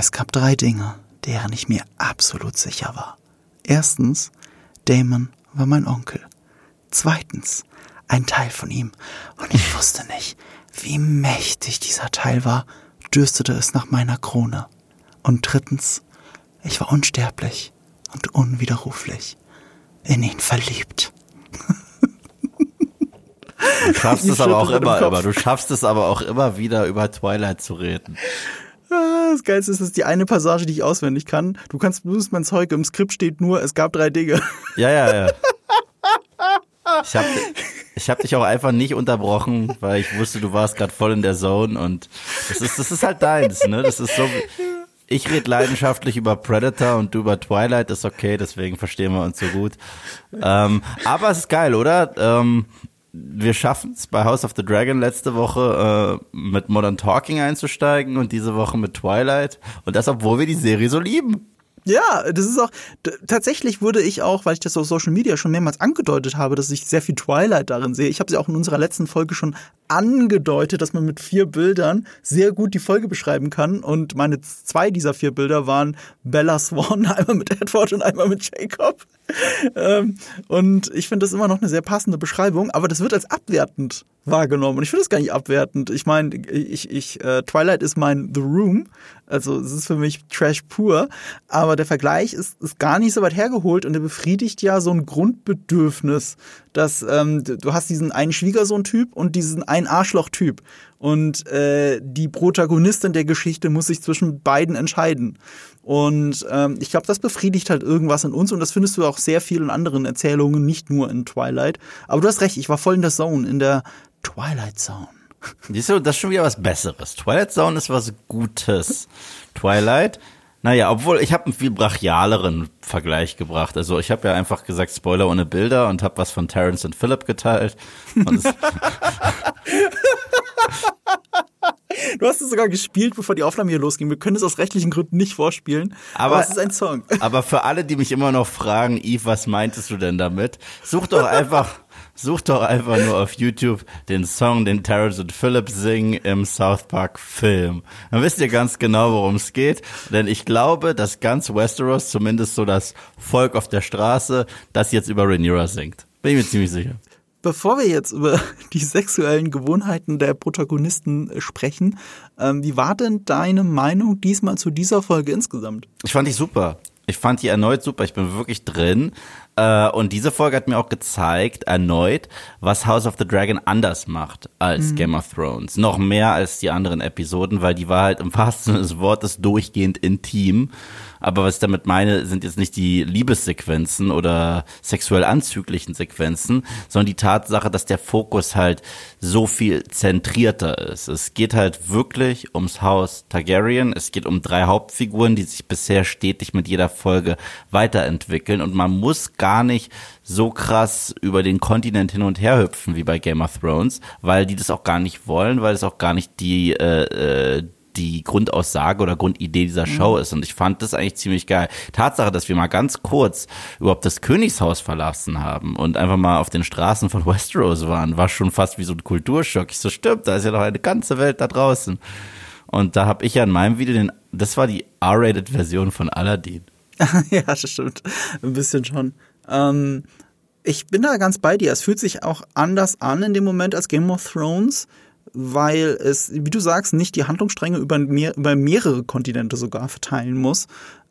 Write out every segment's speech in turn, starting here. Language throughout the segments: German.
Es gab drei Dinge, deren ich mir absolut sicher war. Erstens, Damon war mein Onkel. Zweitens, ein Teil von ihm. Und ich wusste nicht, wie mächtig dieser Teil war, dürstete es nach meiner Krone. Und drittens, ich war unsterblich und unwiderruflich. In ihn verliebt. Du schaffst es aber auch immer, immer. Du schaffst es aber auch immer wieder über Twilight zu reden. Ah, das Geilste ist, das ist die eine Passage, die ich auswendig kann. Du kannst, du bist mein Zeug, im Skript steht nur, es gab drei Dinge. Ja, ja, ja. Ich habe ich hab dich auch einfach nicht unterbrochen, weil ich wusste, du warst gerade voll in der Zone und das ist, das ist halt deins, ne? Das ist so. Ich rede leidenschaftlich über Predator und du über Twilight, ist okay, deswegen verstehen wir uns so gut. Ähm, aber es ist geil, oder? Ähm, wir schaffen es bei House of the Dragon letzte Woche äh, mit Modern Talking einzusteigen und diese Woche mit Twilight. Und das, obwohl wir die Serie so lieben. Ja, das ist auch, tatsächlich wurde ich auch, weil ich das auf Social Media schon mehrmals angedeutet habe, dass ich sehr viel Twilight darin sehe. Ich habe sie auch in unserer letzten Folge schon angedeutet, dass man mit vier Bildern sehr gut die Folge beschreiben kann. Und meine zwei dieser vier Bilder waren Bella Swan, einmal mit Edward und einmal mit Jacob. Ähm, und ich finde das immer noch eine sehr passende Beschreibung, aber das wird als abwertend wahrgenommen. Und ich finde das gar nicht abwertend. Ich meine, ich, ich, äh, Twilight ist mein The Room. Also es ist für mich Trash pur. Aber der Vergleich ist, ist gar nicht so weit hergeholt und er befriedigt ja so ein Grundbedürfnis, dass ähm, du hast diesen einen Schwiegersohn-Typ und diesen einen Arschloch-Typ. Und äh, die Protagonistin der Geschichte muss sich zwischen beiden entscheiden. Und ähm, ich glaube, das befriedigt halt irgendwas in uns und das findest du auch sehr viel in anderen Erzählungen, nicht nur in Twilight. Aber du hast recht, ich war voll in der Zone, in der Twilight Zone. Siehst du, das ist schon wieder was Besseres. Twilight Zone ist was Gutes. Twilight, naja, obwohl ich habe einen viel brachialeren Vergleich gebracht. Also ich habe ja einfach gesagt Spoiler ohne Bilder und habe was von Terrence und Philip geteilt. Und Du hast es sogar gespielt, bevor die Aufnahme hier losging. Wir können es aus rechtlichen Gründen nicht vorspielen. Aber, aber es ist ein Song. Aber für alle, die mich immer noch fragen, Yves, was meintest du denn damit? Such doch einfach, such doch einfach nur auf YouTube den Song, den Terrence und Philip singen im South Park Film. Dann wisst ihr ganz genau, worum es geht. Denn ich glaube, dass ganz Westeros, zumindest so das Volk auf der Straße, das jetzt über Rhaenyra singt. Bin ich mir ziemlich sicher. Bevor wir jetzt über die sexuellen Gewohnheiten der Protagonisten sprechen, ähm, wie war denn deine Meinung diesmal zu dieser Folge insgesamt? Ich fand die super. Ich fand die erneut super. Ich bin wirklich drin. Äh, und diese Folge hat mir auch gezeigt, erneut, was House of the Dragon anders macht als mhm. Game of Thrones. Noch mehr als die anderen Episoden, weil die war halt im wahrsten Sinne des Wortes durchgehend intim. Aber was ich damit meine, sind jetzt nicht die Liebessequenzen oder sexuell anzüglichen Sequenzen, sondern die Tatsache, dass der Fokus halt so viel zentrierter ist. Es geht halt wirklich ums Haus Targaryen. Es geht um drei Hauptfiguren, die sich bisher stetig mit jeder Folge weiterentwickeln und man muss gar nicht so krass über den Kontinent hin und her hüpfen wie bei Game of Thrones, weil die das auch gar nicht wollen, weil es auch gar nicht die äh, äh, die Grundaussage oder Grundidee dieser mhm. Show ist. Und ich fand das eigentlich ziemlich geil. Tatsache, dass wir mal ganz kurz überhaupt das Königshaus verlassen haben und einfach mal auf den Straßen von Westeros waren, war schon fast wie so ein Kulturschock. Ich so, stimmt, da ist ja noch eine ganze Welt da draußen. Und da habe ich ja in meinem Video den, das war die R-Rated-Version von Aladdin. ja, das stimmt. Ein bisschen schon. Ähm, ich bin da ganz bei dir. Es fühlt sich auch anders an in dem Moment als Game of Thrones weil es, wie du sagst, nicht die Handlungsstränge über, mehr, über mehrere Kontinente sogar verteilen muss.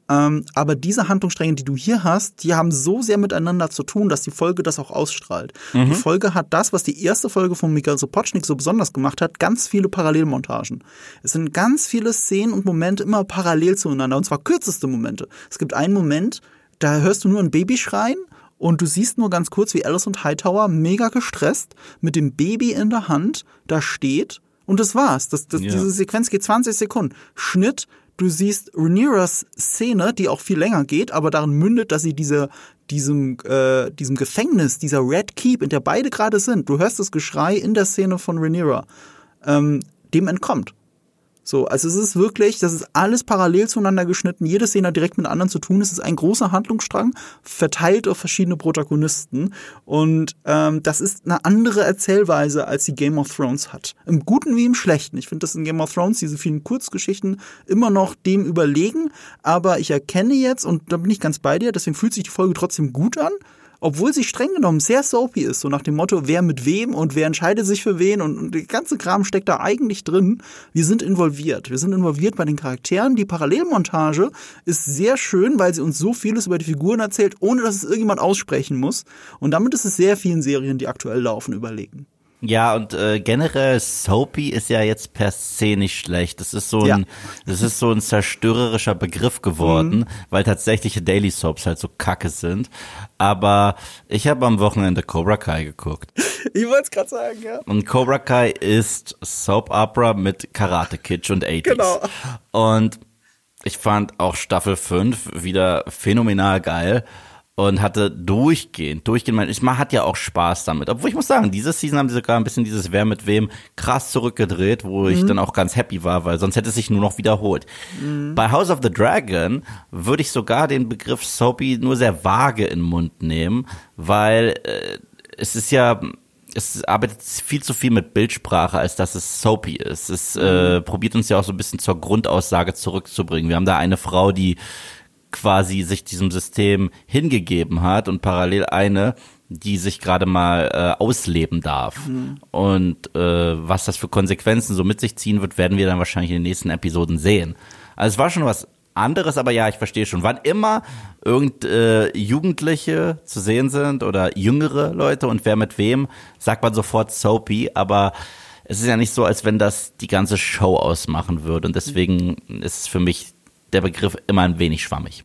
Ähm, aber diese Handlungsstränge, die du hier hast, die haben so sehr miteinander zu tun, dass die Folge das auch ausstrahlt. Mhm. Die Folge hat das, was die erste Folge von Miguel Sopocznik so besonders gemacht hat, ganz viele Parallelmontagen. Es sind ganz viele Szenen und Momente immer parallel zueinander, und zwar kürzeste Momente. Es gibt einen Moment, da hörst du nur ein Baby schreien und du siehst nur ganz kurz, wie Alice und Hightower mega gestresst mit dem Baby in der Hand da steht. Und das war's. Das, das, ja. Diese Sequenz geht 20 Sekunden. Schnitt, du siehst Rhaenyras Szene, die auch viel länger geht, aber darin mündet, dass sie diese, diesem, äh, diesem Gefängnis, dieser Red Keep, in der beide gerade sind, du hörst das Geschrei in der Szene von Rhaenyra, ähm, dem entkommt. So, also es ist wirklich, das ist alles parallel zueinander geschnitten. Jede Szene hat direkt mit anderen zu tun. Es ist ein großer Handlungsstrang, verteilt auf verschiedene Protagonisten. Und ähm, das ist eine andere Erzählweise, als die Game of Thrones hat. Im Guten wie im Schlechten. Ich finde das in Game of Thrones, diese vielen Kurzgeschichten, immer noch dem überlegen. Aber ich erkenne jetzt, und da bin ich ganz bei dir, deswegen fühlt sich die Folge trotzdem gut an obwohl sie streng genommen sehr soapy ist, so nach dem Motto, wer mit wem und wer entscheidet sich für wen und, und der ganze Kram steckt da eigentlich drin. Wir sind involviert. Wir sind involviert bei den Charakteren. Die Parallelmontage ist sehr schön, weil sie uns so vieles über die Figuren erzählt, ohne dass es irgendjemand aussprechen muss. Und damit ist es sehr vielen Serien, die aktuell laufen, überlegen. Ja, und äh, generell Soapy ist ja jetzt per se nicht schlecht. Das ist so ein, ja. das ist so ein zerstörerischer Begriff geworden, mhm. weil tatsächliche Daily Soaps halt so kacke sind. Aber ich habe am Wochenende Cobra Kai geguckt. Ich wollte es gerade sagen, ja. Und Cobra Kai ist Soap Opera mit Karate Kitsch und 80s. Genau. Und ich fand auch Staffel 5 wieder phänomenal geil und hatte durchgehend, durchgehend, man hat ja auch Spaß damit. Obwohl ich muss sagen, diese Season haben sie sogar ein bisschen dieses Wer mit wem krass zurückgedreht, wo mhm. ich dann auch ganz happy war, weil sonst hätte es sich nur noch wiederholt. Mhm. Bei House of the Dragon würde ich sogar den Begriff Soapy nur sehr vage in den Mund nehmen, weil äh, es ist ja, es arbeitet viel zu viel mit Bildsprache, als dass es soapy ist. Es äh, mhm. probiert uns ja auch so ein bisschen zur Grundaussage zurückzubringen. Wir haben da eine Frau, die quasi sich diesem System hingegeben hat und parallel eine, die sich gerade mal äh, ausleben darf. Mhm. Und äh, was das für Konsequenzen so mit sich ziehen wird, werden wir dann wahrscheinlich in den nächsten Episoden sehen. Also es war schon was anderes, aber ja, ich verstehe schon. Wann immer irgend äh, Jugendliche zu sehen sind oder jüngere Leute und wer mit wem, sagt man sofort Soapy, aber es ist ja nicht so, als wenn das die ganze Show ausmachen würde. Und deswegen ist es für mich der Begriff immer ein wenig schwammig.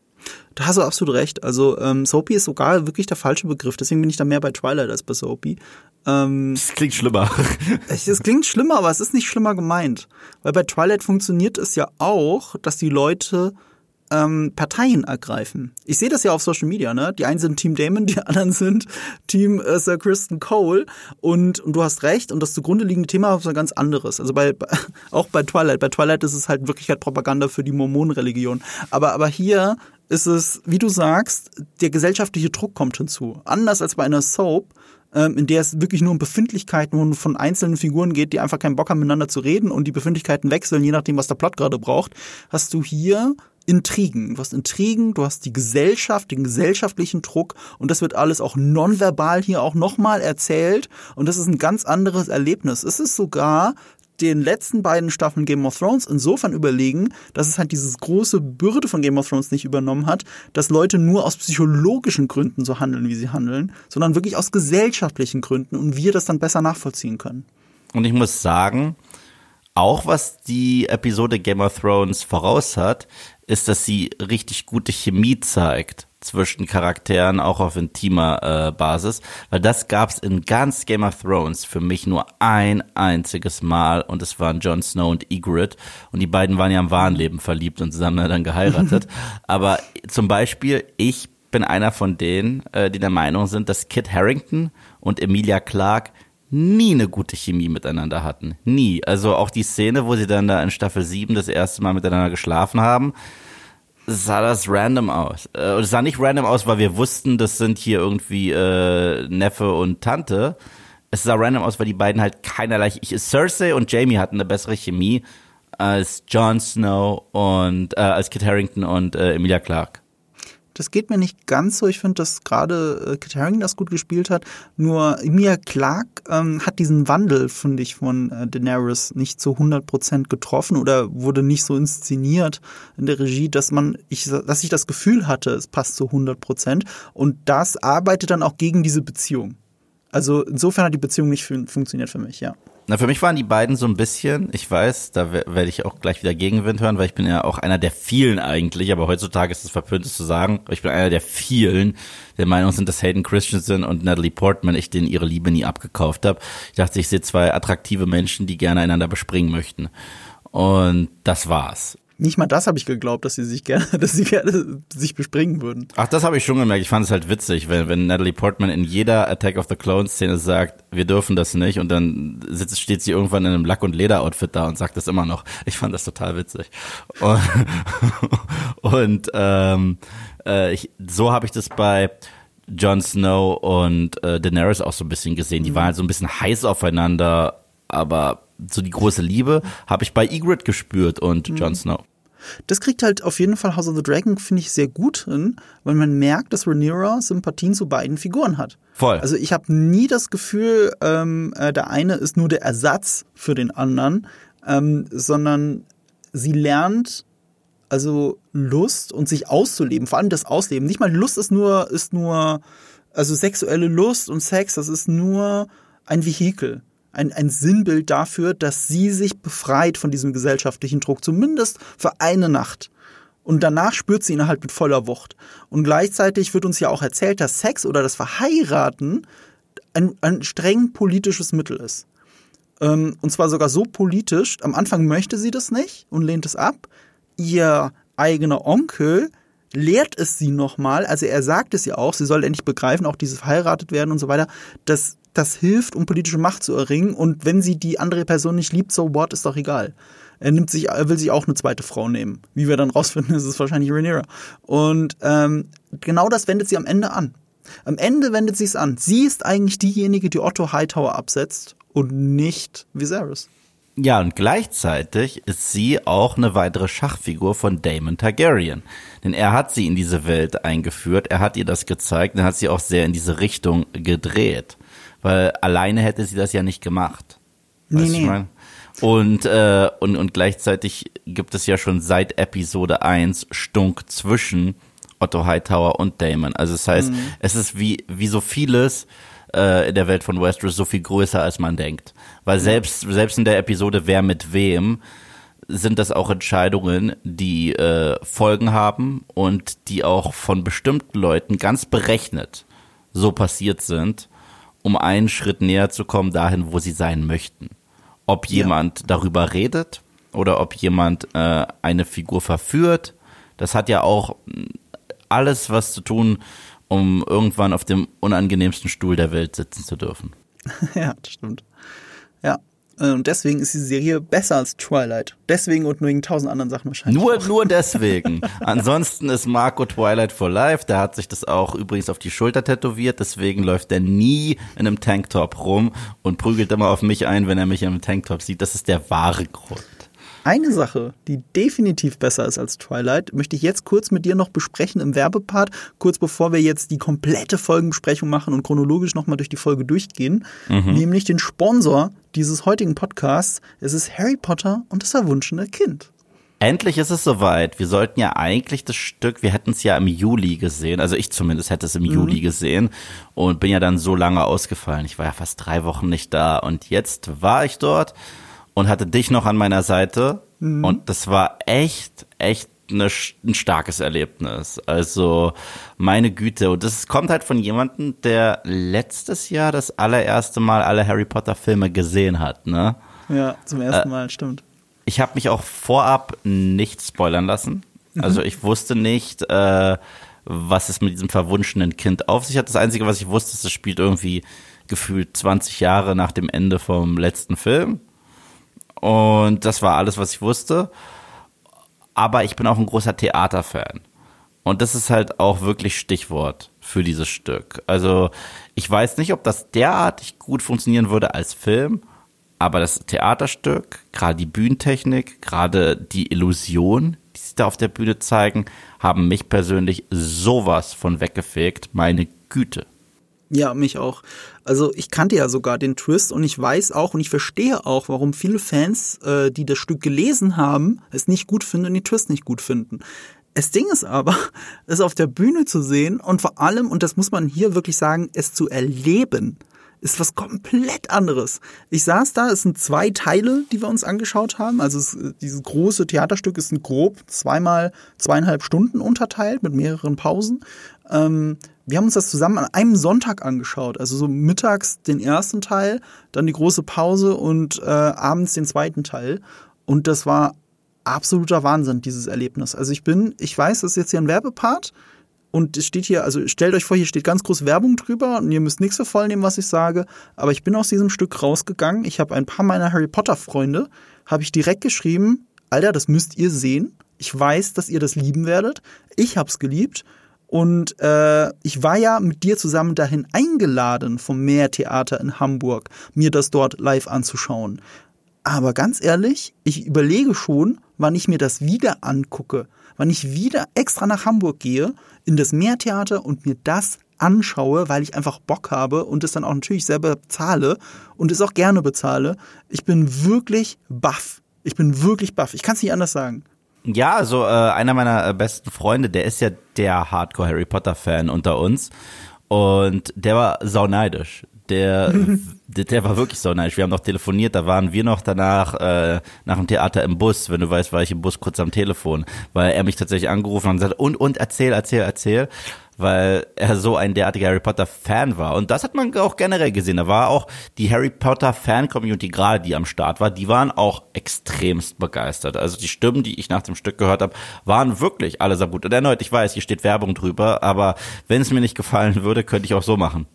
Da hast du absolut recht. Also ähm, Soapy ist sogar wirklich der falsche Begriff. Deswegen bin ich da mehr bei Twilight als bei Soapy. Ähm, das klingt schlimmer. Es klingt schlimmer, aber es ist nicht schlimmer gemeint. Weil bei Twilight funktioniert es ja auch, dass die Leute ähm, Parteien ergreifen. Ich sehe das ja auf Social Media, ne? Die einen sind Team Damon, die anderen sind Team äh, Sir Kristen Cole. Und, und du hast recht, und das zugrunde liegende Thema ist ein ganz anderes. Also bei, auch bei Twilight. Bei Twilight ist es halt wirklich halt Propaganda für die Mormonenreligion. Aber, aber hier ist es, wie du sagst, der gesellschaftliche Druck kommt hinzu. Anders als bei einer Soap, ähm, in der es wirklich nur um Befindlichkeiten von einzelnen Figuren geht, die einfach keinen Bock haben, miteinander zu reden und die Befindlichkeiten wechseln, je nachdem, was der Plot gerade braucht, hast du hier Intrigen. Du hast Intrigen, du hast die Gesellschaft, den gesellschaftlichen Druck und das wird alles auch nonverbal hier auch nochmal erzählt und das ist ein ganz anderes Erlebnis. Es ist sogar den letzten beiden Staffeln Game of Thrones insofern überlegen, dass es halt dieses große Bürde von Game of Thrones nicht übernommen hat, dass Leute nur aus psychologischen Gründen so handeln, wie sie handeln, sondern wirklich aus gesellschaftlichen Gründen und wir das dann besser nachvollziehen können. Und ich muss sagen, auch was die Episode Game of Thrones voraus hat, ist, dass sie richtig gute Chemie zeigt zwischen Charakteren, auch auf intimer äh, Basis, weil das gab's in ganz Game of Thrones für mich nur ein einziges Mal und es waren Jon Snow und Ygritte und die beiden waren ja im wahren Leben verliebt und zusammen dann geheiratet. Aber zum Beispiel, ich bin einer von denen, äh, die der Meinung sind, dass Kit Harrington und Emilia Clarke nie eine gute Chemie miteinander hatten. Nie. Also auch die Szene, wo sie dann da in Staffel 7 das erste Mal miteinander geschlafen haben, sah das random aus. Äh, es sah nicht random aus, weil wir wussten, das sind hier irgendwie äh, Neffe und Tante. Es sah random aus, weil die beiden halt keinerlei. Ich, Cersei und Jamie hatten eine bessere Chemie als Jon Snow und äh, als Kit Harrington und äh, Emilia Clarke. Das geht mir nicht ganz so. Ich finde, dass gerade äh, Kit Harington das gut gespielt hat. Nur Emilia Clark ähm, hat diesen Wandel, finde ich, von äh, Daenerys nicht zu 100 Prozent getroffen oder wurde nicht so inszeniert in der Regie, dass man, ich, dass ich das Gefühl hatte, es passt zu 100 Prozent. Und das arbeitet dann auch gegen diese Beziehung. Also insofern hat die Beziehung nicht funktioniert für mich, ja. Na, für mich waren die beiden so ein bisschen, ich weiß, da werde ich auch gleich wieder Gegenwind hören, weil ich bin ja auch einer der vielen eigentlich, aber heutzutage ist es verpönt, es zu sagen, ich bin einer der vielen, der Meinung sind, dass Hayden Christensen und Natalie Portman ich denen ihre Liebe nie abgekauft habe. Ich dachte, ich sehe zwei attraktive Menschen, die gerne einander bespringen möchten. Und das war's. Nicht mal das habe ich geglaubt, dass sie sich gerne, dass sie gerne sich bespringen würden. Ach, das habe ich schon gemerkt. Ich fand es halt witzig, wenn, wenn Natalie Portman in jeder Attack of the Clones Szene sagt, wir dürfen das nicht und dann sitzt, steht sie irgendwann in einem Lack- und Leder-Outfit da und sagt das immer noch. Ich fand das total witzig. Und, und ähm, äh, ich, so habe ich das bei Jon Snow und äh, Daenerys auch so ein bisschen gesehen. Die mhm. waren halt so ein bisschen heiß aufeinander, aber so die große Liebe habe ich bei Ygritte gespürt und mhm. Jon Snow. Das kriegt halt auf jeden Fall House of the Dragon, finde ich, sehr gut hin, weil man merkt, dass Rhaenyra Sympathien zu beiden Figuren hat. Voll. Also ich habe nie das Gefühl, ähm, äh, der eine ist nur der Ersatz für den anderen, ähm, sondern sie lernt also Lust und sich auszuleben, vor allem das Ausleben. Nicht mal Lust ist nur, ist nur, also sexuelle Lust und Sex, das ist nur ein Vehikel ein, ein Sinnbild dafür, dass sie sich befreit von diesem gesellschaftlichen Druck, zumindest für eine Nacht. Und danach spürt sie ihn halt mit voller Wucht. Und gleichzeitig wird uns ja auch erzählt, dass Sex oder das Verheiraten ein, ein streng politisches Mittel ist. Ähm, und zwar sogar so politisch, am Anfang möchte sie das nicht und lehnt es ab. Ihr eigener Onkel lehrt es sie nochmal, also er sagt es ja auch, sie soll endlich begreifen, auch dieses verheiratet werden und so weiter, dass das hilft, um politische Macht zu erringen. Und wenn sie die andere Person nicht liebt, so what, ist doch egal. Er nimmt sich, er will sich auch eine zweite Frau nehmen. Wie wir dann rausfinden, ist es wahrscheinlich Rhaenyra. Und ähm, genau das wendet sie am Ende an. Am Ende wendet sie es an. Sie ist eigentlich diejenige, die Otto Hightower absetzt und nicht Viserys. Ja, und gleichzeitig ist sie auch eine weitere Schachfigur von Damon Targaryen. Denn er hat sie in diese Welt eingeführt, er hat ihr das gezeigt und hat sie auch sehr in diese Richtung gedreht weil alleine hätte sie das ja nicht gemacht. Weißt nee, nee. Und, äh, und, und gleichzeitig gibt es ja schon seit Episode 1 Stunk zwischen Otto Hightower und Damon. Also das heißt, mhm. es ist wie, wie so vieles äh, in der Welt von Westeros so viel größer, als man denkt. Weil selbst, selbst in der Episode Wer mit wem sind das auch Entscheidungen, die äh, Folgen haben und die auch von bestimmten Leuten ganz berechnet so passiert sind um einen Schritt näher zu kommen dahin, wo sie sein möchten. Ob jemand ja. darüber redet oder ob jemand äh, eine Figur verführt, das hat ja auch alles was zu tun, um irgendwann auf dem unangenehmsten Stuhl der Welt sitzen zu dürfen. ja, das stimmt. Ja, äh, und deswegen ist die Serie besser als Twilight. Deswegen und nur wegen tausend anderen Sachen wahrscheinlich. Nur, auch. nur deswegen. Ansonsten ist Marco Twilight for Life. Der hat sich das auch übrigens auf die Schulter tätowiert. Deswegen läuft er nie in einem Tanktop rum und prügelt immer auf mich ein, wenn er mich in einem Tanktop sieht. Das ist der wahre Grund. Eine Sache, die definitiv besser ist als Twilight, möchte ich jetzt kurz mit dir noch besprechen im Werbepart, kurz bevor wir jetzt die komplette Folgenbesprechung machen und chronologisch nochmal durch die Folge durchgehen, mhm. nämlich den Sponsor dieses heutigen Podcasts. Es ist Harry Potter und das verwunschene Kind. Endlich ist es soweit. Wir sollten ja eigentlich das Stück, wir hätten es ja im Juli gesehen, also ich zumindest hätte es im mhm. Juli gesehen und bin ja dann so lange ausgefallen. Ich war ja fast drei Wochen nicht da und jetzt war ich dort und hatte dich noch an meiner Seite. Mhm. Und das war echt, echt eine, ein starkes Erlebnis. Also meine Güte. Und das kommt halt von jemandem, der letztes Jahr das allererste Mal alle Harry Potter Filme gesehen hat, ne? Ja, zum ersten äh, Mal, stimmt. Ich habe mich auch vorab nicht spoilern lassen. Mhm. Also ich wusste nicht, äh, was es mit diesem verwunschenen Kind auf sich hat. Das Einzige, was ich wusste, ist, es spielt irgendwie gefühlt 20 Jahre nach dem Ende vom letzten Film. Und das war alles, was ich wusste. Aber ich bin auch ein großer Theaterfan. Und das ist halt auch wirklich Stichwort für dieses Stück. Also ich weiß nicht, ob das derartig gut funktionieren würde als Film, aber das Theaterstück, gerade die Bühnentechnik, gerade die Illusion, die sie da auf der Bühne zeigen, haben mich persönlich sowas von weggefegt. Meine Güte. Ja, mich auch. Also ich kannte ja sogar den Twist und ich weiß auch und ich verstehe auch, warum viele Fans, äh, die das Stück gelesen haben, es nicht gut finden und den Twist nicht gut finden. Das Ding ist aber, es auf der Bühne zu sehen und vor allem, und das muss man hier wirklich sagen, es zu erleben, ist was komplett anderes. Ich saß da, es sind zwei Teile, die wir uns angeschaut haben. Also es, dieses große Theaterstück ist ein grob zweimal zweieinhalb Stunden unterteilt mit mehreren Pausen. Ähm, wir haben uns das zusammen an einem Sonntag angeschaut. Also so mittags den ersten Teil, dann die große Pause und äh, abends den zweiten Teil. Und das war absoluter Wahnsinn, dieses Erlebnis. Also ich bin, ich weiß, das ist jetzt hier ein Werbepart und es steht hier, also stellt euch vor, hier steht ganz groß Werbung drüber und ihr müsst nichts für voll nehmen, was ich sage. Aber ich bin aus diesem Stück rausgegangen. Ich habe ein paar meiner Harry Potter Freunde, habe ich direkt geschrieben, Alter, das müsst ihr sehen. Ich weiß, dass ihr das lieben werdet. Ich hab's geliebt. Und äh, ich war ja mit dir zusammen dahin eingeladen vom Meertheater in Hamburg, mir das dort live anzuschauen. Aber ganz ehrlich, ich überlege schon, wann ich mir das wieder angucke, wann ich wieder extra nach Hamburg gehe, in das Meertheater und mir das anschaue, weil ich einfach Bock habe und es dann auch natürlich selber bezahle und es auch gerne bezahle. Ich bin wirklich baff. Ich bin wirklich baff. Ich kann es nicht anders sagen. Ja, also äh, einer meiner äh, besten Freunde, der ist ja der Hardcore Harry Potter Fan unter uns und der war sauneidisch. Der, der, war wirklich sauneidisch. Wir haben noch telefoniert, da waren wir noch danach äh, nach dem Theater im Bus. Wenn du weißt, war ich im Bus kurz am Telefon, weil er mich tatsächlich angerufen hat und gesagt, und, und, erzähl, erzähl, erzähl weil er so ein derartiger Harry Potter Fan war. Und das hat man auch generell gesehen. Da war auch die Harry Potter Fan Community, gerade die am Start war, die waren auch extremst begeistert. Also die Stimmen, die ich nach dem Stück gehört habe, waren wirklich alle sehr gut. Und erneut, ich weiß, hier steht Werbung drüber, aber wenn es mir nicht gefallen würde, könnte ich auch so machen.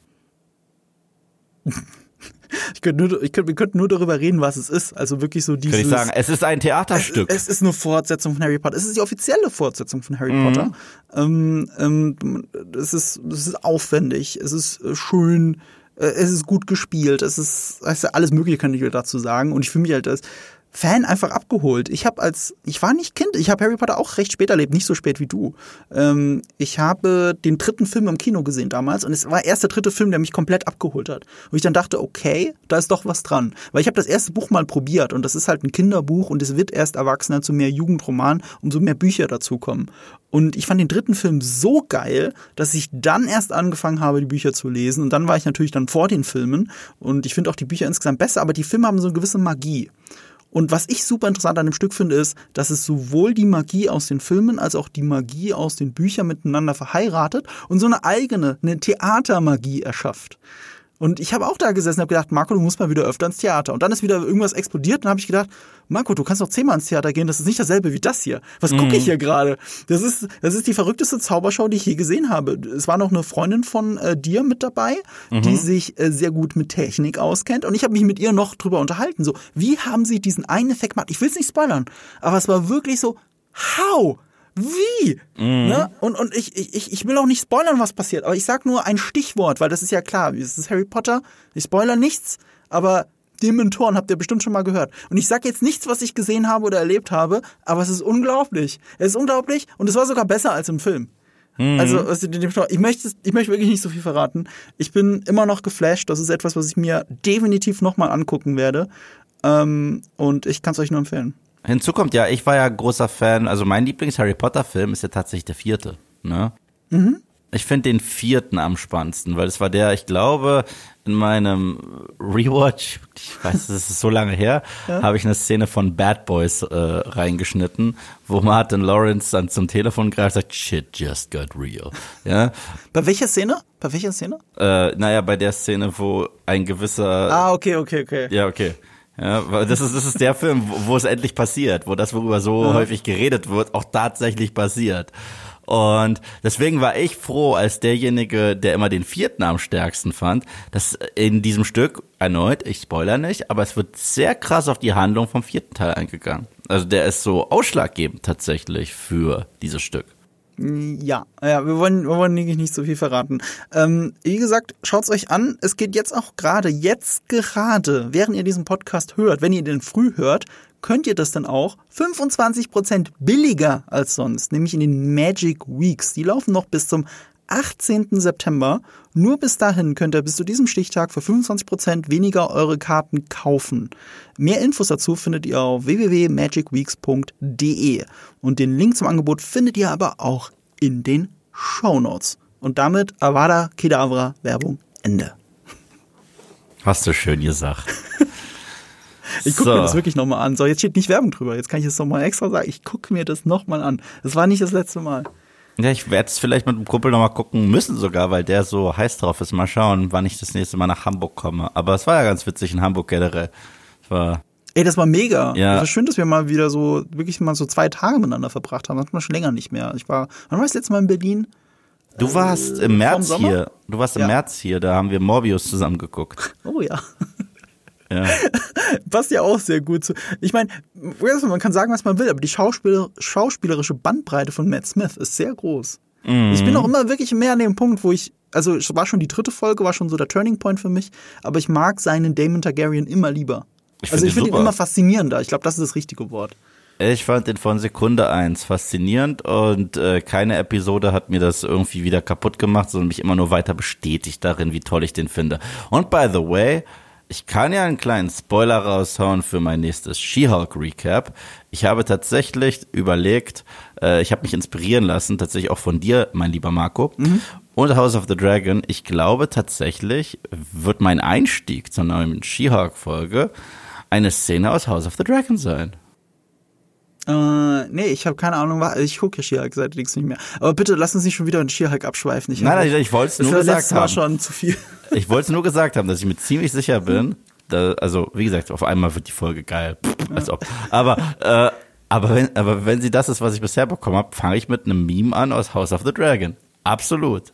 Ich könnte nur, ich könnte, wir könnten nur darüber reden, was es ist. Also wirklich so dieses. Könnte ich sagen, es ist ein Theaterstück. Es, es ist eine Fortsetzung von Harry Potter. Es ist die offizielle Fortsetzung von Harry mhm. Potter. Ähm, ähm, es ist, es ist aufwendig. Es ist äh, schön. Äh, es ist gut gespielt. Es ist, es ist alles Mögliche, kann ich dazu sagen. Und ich fühle mich halt als Fan einfach abgeholt. Ich habe als, ich war nicht Kind, ich habe Harry Potter auch recht spät erlebt, nicht so spät wie du. Ähm, ich habe den dritten Film im Kino gesehen damals und es war erst der dritte Film, der mich komplett abgeholt hat. Und ich dann dachte, okay, da ist doch was dran. Weil ich habe das erste Buch mal probiert und das ist halt ein Kinderbuch und es wird erst erwachsener zu mehr Jugendroman, umso mehr Bücher dazukommen. Und ich fand den dritten Film so geil, dass ich dann erst angefangen habe, die Bücher zu lesen. Und dann war ich natürlich dann vor den Filmen. Und ich finde auch die Bücher insgesamt besser, aber die Filme haben so eine gewisse Magie. Und was ich super interessant an dem Stück finde, ist, dass es sowohl die Magie aus den Filmen als auch die Magie aus den Büchern miteinander verheiratet und so eine eigene, eine Theatermagie erschafft. Und ich habe auch da gesessen und habe gedacht, Marco, du musst mal wieder öfter ins Theater. Und dann ist wieder irgendwas explodiert und dann habe ich gedacht, Marco, du kannst doch zehnmal ins Theater gehen, das ist nicht dasselbe wie das hier. Was gucke ich mhm. hier gerade? Das ist, das ist die verrückteste Zaubershow, die ich je gesehen habe. Es war noch eine Freundin von äh, dir mit dabei, mhm. die sich äh, sehr gut mit Technik auskennt. Und ich habe mich mit ihr noch drüber unterhalten. So, wie haben sie diesen einen Effekt gemacht? Ich will es nicht spoilern, aber es war wirklich so, how? Wie? Mhm. Ne? Und, und ich, ich, ich will auch nicht spoilern, was passiert, aber ich sag nur ein Stichwort, weil das ist ja klar, es ist Harry Potter, ich spoiler nichts, aber Dementoren habt ihr bestimmt schon mal gehört. Und ich sag jetzt nichts, was ich gesehen habe oder erlebt habe, aber es ist unglaublich. Es ist unglaublich und es war sogar besser als im Film. Mhm. Also, ich möchte, ich möchte wirklich nicht so viel verraten. Ich bin immer noch geflasht. Das ist etwas, was ich mir definitiv nochmal angucken werde. Ähm, und ich kann es euch nur empfehlen. Hinzu kommt ja, ich war ja großer Fan, also mein Lieblings-Harry Potter-Film ist ja tatsächlich der vierte. Ne? Mhm. Ich finde den vierten am spannendsten, weil es war der, ich glaube, in meinem Rewatch, ich weiß, das ist so lange her, ja. habe ich eine Szene von Bad Boys äh, reingeschnitten, wo Martin Lawrence dann zum Telefon greift und sagt, shit just got real. Ja. Bei welcher Szene? Bei welcher Szene? Äh, naja, bei der Szene, wo ein gewisser. Ah, okay, okay, okay. Ja, okay. Ja, weil das ist, das ist der Film, wo, wo es endlich passiert, wo das, worüber so ja. häufig geredet wird, auch tatsächlich passiert. Und deswegen war ich froh, als derjenige, der immer den vierten am stärksten fand, dass in diesem Stück, erneut, ich spoiler nicht, aber es wird sehr krass auf die Handlung vom vierten Teil eingegangen. Also der ist so ausschlaggebend tatsächlich für dieses Stück. Ja, ja, wir wollen, wir wollen nicht so viel verraten. Ähm, wie gesagt, schaut's euch an. Es geht jetzt auch gerade, jetzt gerade, während ihr diesen Podcast hört, wenn ihr den früh hört, könnt ihr das dann auch 25% billiger als sonst, nämlich in den Magic Weeks. Die laufen noch bis zum 18. September. Nur bis dahin könnt ihr bis zu diesem Stichtag für 25% weniger eure Karten kaufen. Mehr Infos dazu findet ihr auf www.magicweeks.de. Und den Link zum Angebot findet ihr aber auch in den Show Notes. Und damit Avada Kedavra Werbung Ende. Hast du schön gesagt. ich gucke so. mir das wirklich nochmal an. So, jetzt steht nicht Werbung drüber. Jetzt kann ich es nochmal extra sagen. Ich gucke mir das nochmal an. Das war nicht das letzte Mal. Ja, ich werde es vielleicht mit dem Kumpel nochmal gucken müssen sogar, weil der so heiß drauf ist. Mal schauen, wann ich das nächste Mal nach Hamburg komme. Aber es war ja ganz witzig in Hamburg generell. Es war Ey, das war mega. Ja. Das war schön, dass wir mal wieder so, wirklich mal so zwei Tage miteinander verbracht haben. Das hat man schon länger nicht mehr. Ich war, wann war ich das letzte Mal in Berlin? Du warst im März Sommer? hier. Du warst im Ja. März hier, da haben wir Morbius zusammen geguckt. Oh ja. Ja. Passt ja auch sehr gut zu. Ich meine, man kann sagen, was man will, aber die Schauspieler, schauspielerische Bandbreite von Matt Smith ist sehr groß. Ich bin auch immer wirklich mehr an dem Punkt, wo ich, also es war schon die dritte Folge, war schon so der Turning Point für mich, aber ich mag seinen Damon Targaryen immer lieber. Ich also ich finde ihn immer faszinierender. Ich glaube, das ist das richtige Wort. Ich fand den von Sekunde eins faszinierend und äh, keine Episode hat mir das irgendwie wieder kaputt gemacht, sondern mich immer nur weiter bestätigt darin, wie toll ich den finde. Und by the way, ich kann ja einen kleinen Spoiler raushauen für mein nächstes She-Hulk Recap. Ich habe tatsächlich überlegt, äh, ich habe mich inspirieren lassen, tatsächlich auch von dir, mein lieber Marco, und House of the Dragon. Ich glaube tatsächlich wird mein Einstieg zur neuen She-Hulk Folge eine Szene aus House of the Dragon sein. Äh, nee, ich habe keine Ahnung, ich gucke ja She-Hulk seit nichts nicht mehr. Aber bitte lass uns nicht schon wieder in She-Hulk abschweifen. Ich Nein, nein, ich wollte es das nur war gesagt letztes Mal haben. schon zu viel. Ich wollte es nur gesagt haben, dass ich mir ziemlich sicher bin. Da, also, wie gesagt, auf einmal wird die Folge geil. Pff, als ob. Aber, äh, aber, wenn, aber wenn sie das ist, was ich bisher bekommen habe, fange ich mit einem Meme an aus House of the Dragon. Absolut.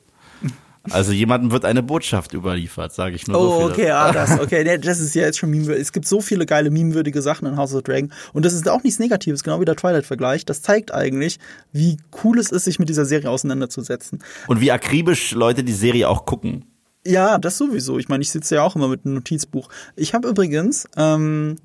Also jemandem wird eine Botschaft überliefert, sage ich nur so Oh, viel. okay, ah, das, okay, nee, das ist ja jetzt schon meme Es gibt so viele geile memewürdige Sachen in House of the Dragon. Und das ist auch nichts Negatives, genau wie der Twilight-Vergleich. Das zeigt eigentlich, wie cool es ist, sich mit dieser Serie auseinanderzusetzen. Und wie akribisch Leute die Serie auch gucken. Ja, das sowieso. Ich meine, ich sitze ja auch immer mit einem Notizbuch. Ich habe übrigens ähm,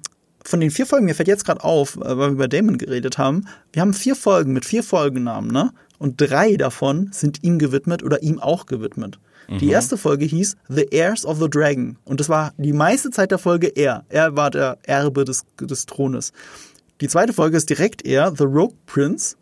von den vier Folgen, mir fällt jetzt gerade auf, äh, weil wir über Damon geredet haben, wir haben vier Folgen mit vier Folgennamen, ne? Und drei davon sind ihm gewidmet oder ihm auch gewidmet. Die erste Folge hieß The Heirs of the Dragon. Und das war die meiste Zeit der Folge er. Er war der Erbe des, des Thrones. Die zweite Folge ist direkt er, The Rogue Prince.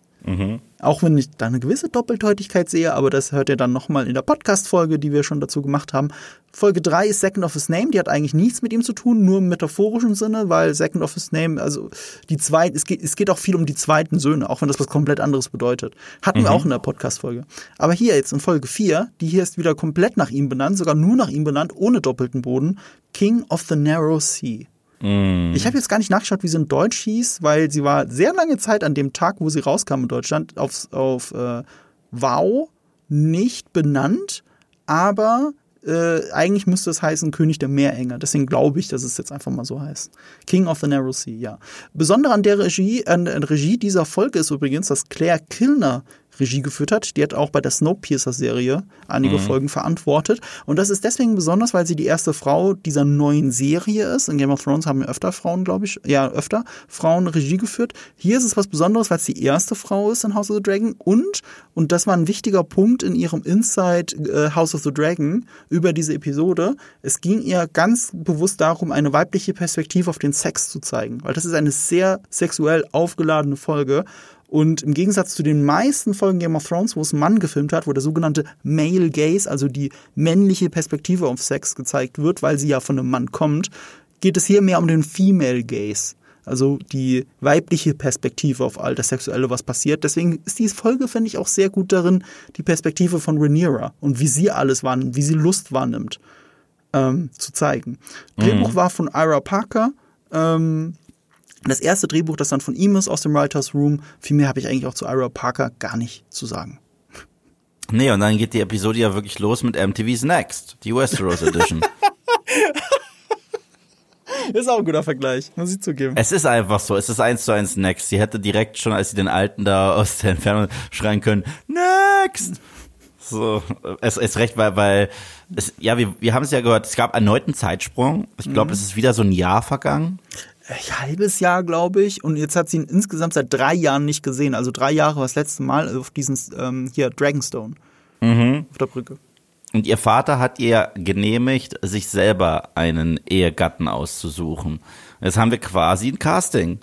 Auch wenn ich da eine gewisse Doppeldeutigkeit sehe, aber das hört ihr dann nochmal in der Podcast-Folge, die wir schon dazu gemacht haben. Folge 3 ist Second of His Name, die hat eigentlich nichts mit ihm zu tun, nur im metaphorischen Sinne, weil Second of His Name, also die zweite, es geht, es geht auch viel um die zweiten Söhne, auch wenn das was komplett anderes bedeutet. Hatten wir auch in der Podcast-Folge. Aber hier jetzt in Folge 4, die hier ist wieder komplett nach ihm benannt, sogar nur nach ihm benannt, ohne doppelten Boden, King of the Narrow Sea. Ich habe jetzt gar nicht nachgeschaut, wie sie in Deutsch hieß, weil sie war sehr lange Zeit an dem Tag, wo sie rauskam in Deutschland, auf, auf äh, Wow nicht benannt, aber äh, eigentlich müsste es heißen König der Meerenge. Deswegen glaube ich, dass es jetzt einfach mal so heißt. King of the Narrow Sea, ja. Besonder an der Regie, an der Regie dieser Folge ist übrigens, dass Claire Kilner Regie geführt hat. Die hat auch bei der Snowpiercer-Serie einige Folgen verantwortet. Und das ist deswegen besonders, weil sie die erste Frau dieser neuen Serie ist. In Game of Thrones haben wir öfter Frauen, glaube ich, ja, öfter Frauen Regie geführt. Hier ist es was Besonderes, weil es die erste Frau ist in House of the Dragon. Und, und das war ein wichtiger Punkt in ihrem Inside äh, House of the Dragon über diese Episode. Es ging ihr ganz bewusst darum, eine weibliche Perspektive auf den Sex zu zeigen. Weil das ist eine sehr sexuell aufgeladene Folge. Und im Gegensatz zu den meisten Folgen Game of Thrones, wo es ein Mann gefilmt hat, wo der sogenannte Male Gaze, also die männliche Perspektive auf Sex gezeigt wird, weil sie ja von einem Mann kommt, geht es hier mehr um den Female Gaze. Also die weibliche Perspektive auf all das Sexuelle, was passiert. Deswegen ist diese Folge, finde ich, auch sehr gut darin, die Perspektive von Rhaenyra und wie sie alles wahrnimmt, wie sie Lust wahrnimmt, ähm, zu zeigen. Drehbuch war von Ira Parker. Ähm, das erste Drehbuch, das dann von ihm ist aus dem Writers Room, viel mehr habe ich eigentlich auch zu Ira Parker gar nicht zu sagen. Nee, und dann geht die Episode ja wirklich los mit MTV's Next, die Westeros Edition. Ist auch ein guter Vergleich, muss ich zugeben. es ist einfach so, es ist eins zu eins Next. Sie hätte direkt schon, als sie den Alten da aus der Entfernung schreien können, Next! So, es ist recht, weil, weil es, ja, wir, wir haben es ja gehört, es gab erneut einen Zeitsprung. Ich glaube, es ist wieder so ein Jahr vergangen. Ein halbes Jahr, glaube ich. Und jetzt hat sie ihn insgesamt seit drei Jahren nicht gesehen. Also drei Jahre war das letzte Mal auf diesen, ähm, hier, Dragonstone. Auf der Brücke. Und ihr Vater hat ihr genehmigt, sich selber einen Ehegatten auszusuchen. Jetzt haben wir quasi ein Casting.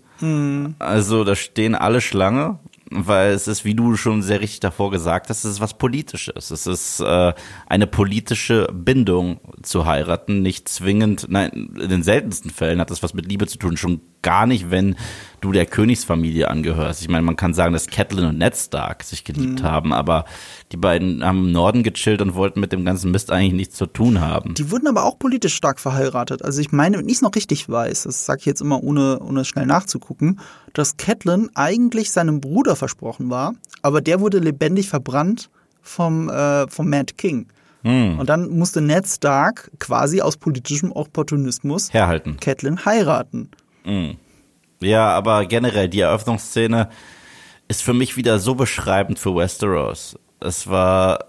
Also da stehen alle Schlange, weil es ist, wie du schon sehr richtig davor gesagt hast, es ist was Politisches. Es ist äh, eine politische Bindung zu heiraten, nicht zwingend, nein, in den seltensten Fällen hat das was mit Liebe zu tun, schon gar nicht, wenn du der Königsfamilie angehörst. Ich meine, man kann sagen, dass Catelyn und Ned Stark sich geliebt mhm. haben, aber die beiden haben im Norden gechillt und wollten mit dem ganzen Mist eigentlich nichts zu tun haben. Die wurden aber auch politisch stark verheiratet. Also ich meine, wenn ich es noch richtig weiß, das sage ich jetzt immer ohne, ohne schnell nachzugucken, dass Catelyn eigentlich seinem Bruder versprochen war, aber der wurde lebendig verbrannt vom, äh, vom Mad King. Mhm. Und dann musste Ned Stark quasi aus politischem Opportunismus herhalten. Catelyn heiraten. Mhm. Ja, aber generell die Eröffnungsszene ist für mich wieder so beschreibend für Westeros. Es war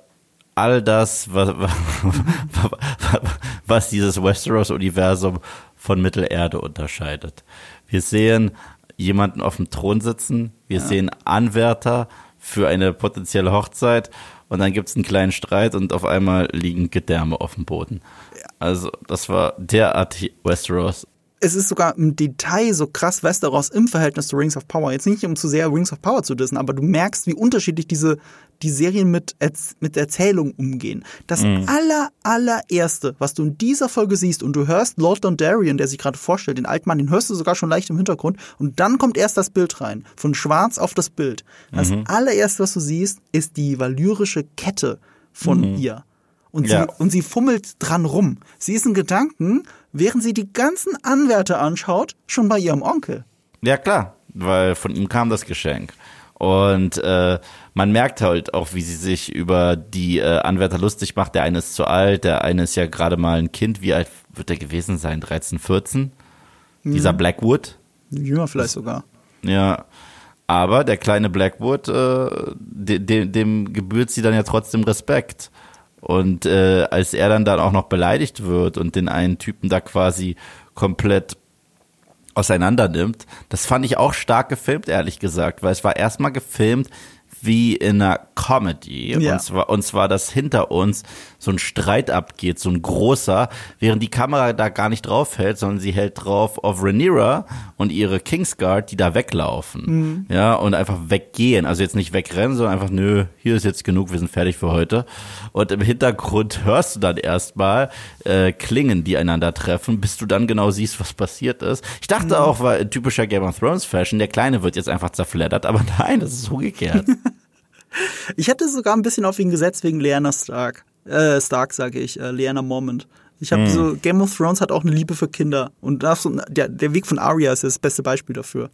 all das, was, was dieses Westeros-Universum von Mittelerde unterscheidet. Wir sehen jemanden auf dem Thron sitzen, wir ja. sehen Anwärter für eine potenzielle Hochzeit und dann gibt es einen kleinen Streit und auf einmal liegen Gedärme auf dem Boden. Also das war derartig Westeros es ist sogar im Detail so krass Westeros im Verhältnis zu Rings of Power. Jetzt nicht, um zu sehr Rings of Power zu dissen, aber du merkst, wie unterschiedlich diese die Serien mit, mit Erzählung umgehen. Das mhm. aller, allererste, was du in dieser Folge siehst und du hörst Lord Dondarrion, der sich gerade vorstellt, den alten Mann, den hörst du sogar schon leicht im Hintergrund und dann kommt erst das Bild rein, von schwarz auf das Bild. Das mhm. allererste, was du siehst, ist die valyrische Kette von mhm. ihr. Und, ja. sie, und sie fummelt dran rum. Sie ist in Gedanken während sie die ganzen Anwärter anschaut, schon bei ihrem Onkel. Ja, klar, weil von ihm kam das Geschenk. Und äh, man merkt halt auch, wie sie sich über die äh, Anwärter lustig macht. Der eine ist zu alt, der eine ist ja gerade mal ein Kind. Wie alt wird er gewesen sein? 13, 14? Mhm. Dieser Blackwood? Jünger vielleicht sogar. Ja. Aber der kleine Blackwood, äh, de, de, dem gebührt sie dann ja trotzdem Respekt. Und äh, als er dann dann auch noch beleidigt wird und den einen Typen da quasi komplett auseinander nimmt, das fand ich auch stark gefilmt, ehrlich gesagt, weil es war erstmal gefilmt wie in einer Comedy. Ja. Und, zwar, und zwar, dass hinter uns so ein Streit abgeht, so ein großer, während die Kamera da gar nicht drauf hält, sondern sie hält drauf auf Rhaenyra und ihre Kingsguard, die da weglaufen. Mhm. Ja, und einfach weggehen. Also jetzt nicht wegrennen, sondern einfach, nö, hier ist jetzt genug, wir sind fertig für heute. Und im Hintergrund hörst du dann erstmal äh, Klingen, die einander treffen, bis du dann genau siehst, was passiert ist. Ich dachte mhm. auch, war typischer Game of Thrones Fashion, der Kleine wird jetzt einfach zerfleddert, aber nein, das ist umgekehrt. Ich hätte sogar ein bisschen auf ihn gesetzt wegen Lyanna Stark. Äh, Stark, sage ich, äh, Lyanna Mormont. Ich habe mm. so, Game of Thrones hat auch eine Liebe für Kinder. Und das, der, der Weg von Arya ist das beste Beispiel dafür.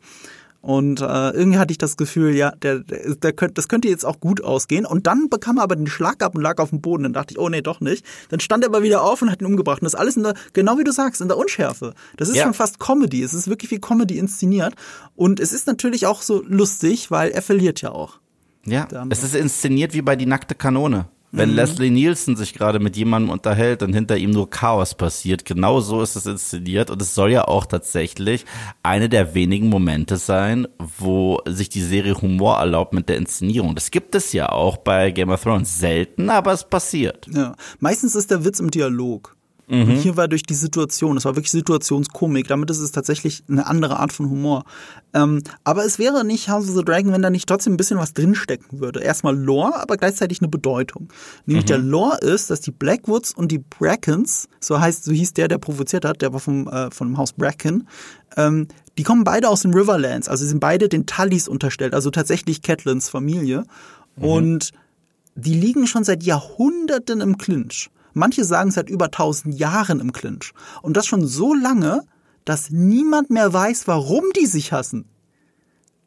Und äh, irgendwie hatte ich das Gefühl, ja, der, der, der könnt, das könnte jetzt auch gut ausgehen. Und dann bekam er aber den Schlag ab und lag auf dem Boden. Dann dachte ich, oh nee, doch nicht. Dann stand er aber wieder auf und hat ihn umgebracht. Und das alles in der, genau wie du sagst, in der Unschärfe. Das ist ja. schon fast Comedy. Es ist wirklich wie Comedy inszeniert. Und es ist natürlich auch so lustig, weil er verliert ja auch. Ja, es ist inszeniert wie bei Die nackte Kanone. Wenn mhm. Leslie Nielsen sich gerade mit jemandem unterhält und hinter ihm nur Chaos passiert, genau so ist es inszeniert und es soll ja auch tatsächlich eine der wenigen Momente sein, wo sich die Serie Humor erlaubt mit der Inszenierung. Das gibt es ja auch bei Game of Thrones selten, aber es passiert. Ja, meistens ist der Witz im Dialog. Mhm. Und hier war durch die Situation, es war wirklich Situationskomik, damit ist es tatsächlich eine andere Art von Humor. Ähm, aber es wäre nicht House of the Dragon, wenn da nicht trotzdem ein bisschen was drinstecken würde. Erstmal Lore, aber gleichzeitig eine Bedeutung. Nämlich mhm. der Lore ist, dass die Blackwoods und die Brackens, so heißt, so hieß der, der provoziert hat, der war vom, äh, vom Haus Bracken, ähm, die kommen beide aus den Riverlands, also sind beide den Tullys unterstellt, also tatsächlich Catelyn's Familie. Mhm. Und die liegen schon seit Jahrhunderten im Clinch. Manche sagen seit über 1000 Jahren im Clinch. Und das schon so lange, dass niemand mehr weiß, warum die sich hassen.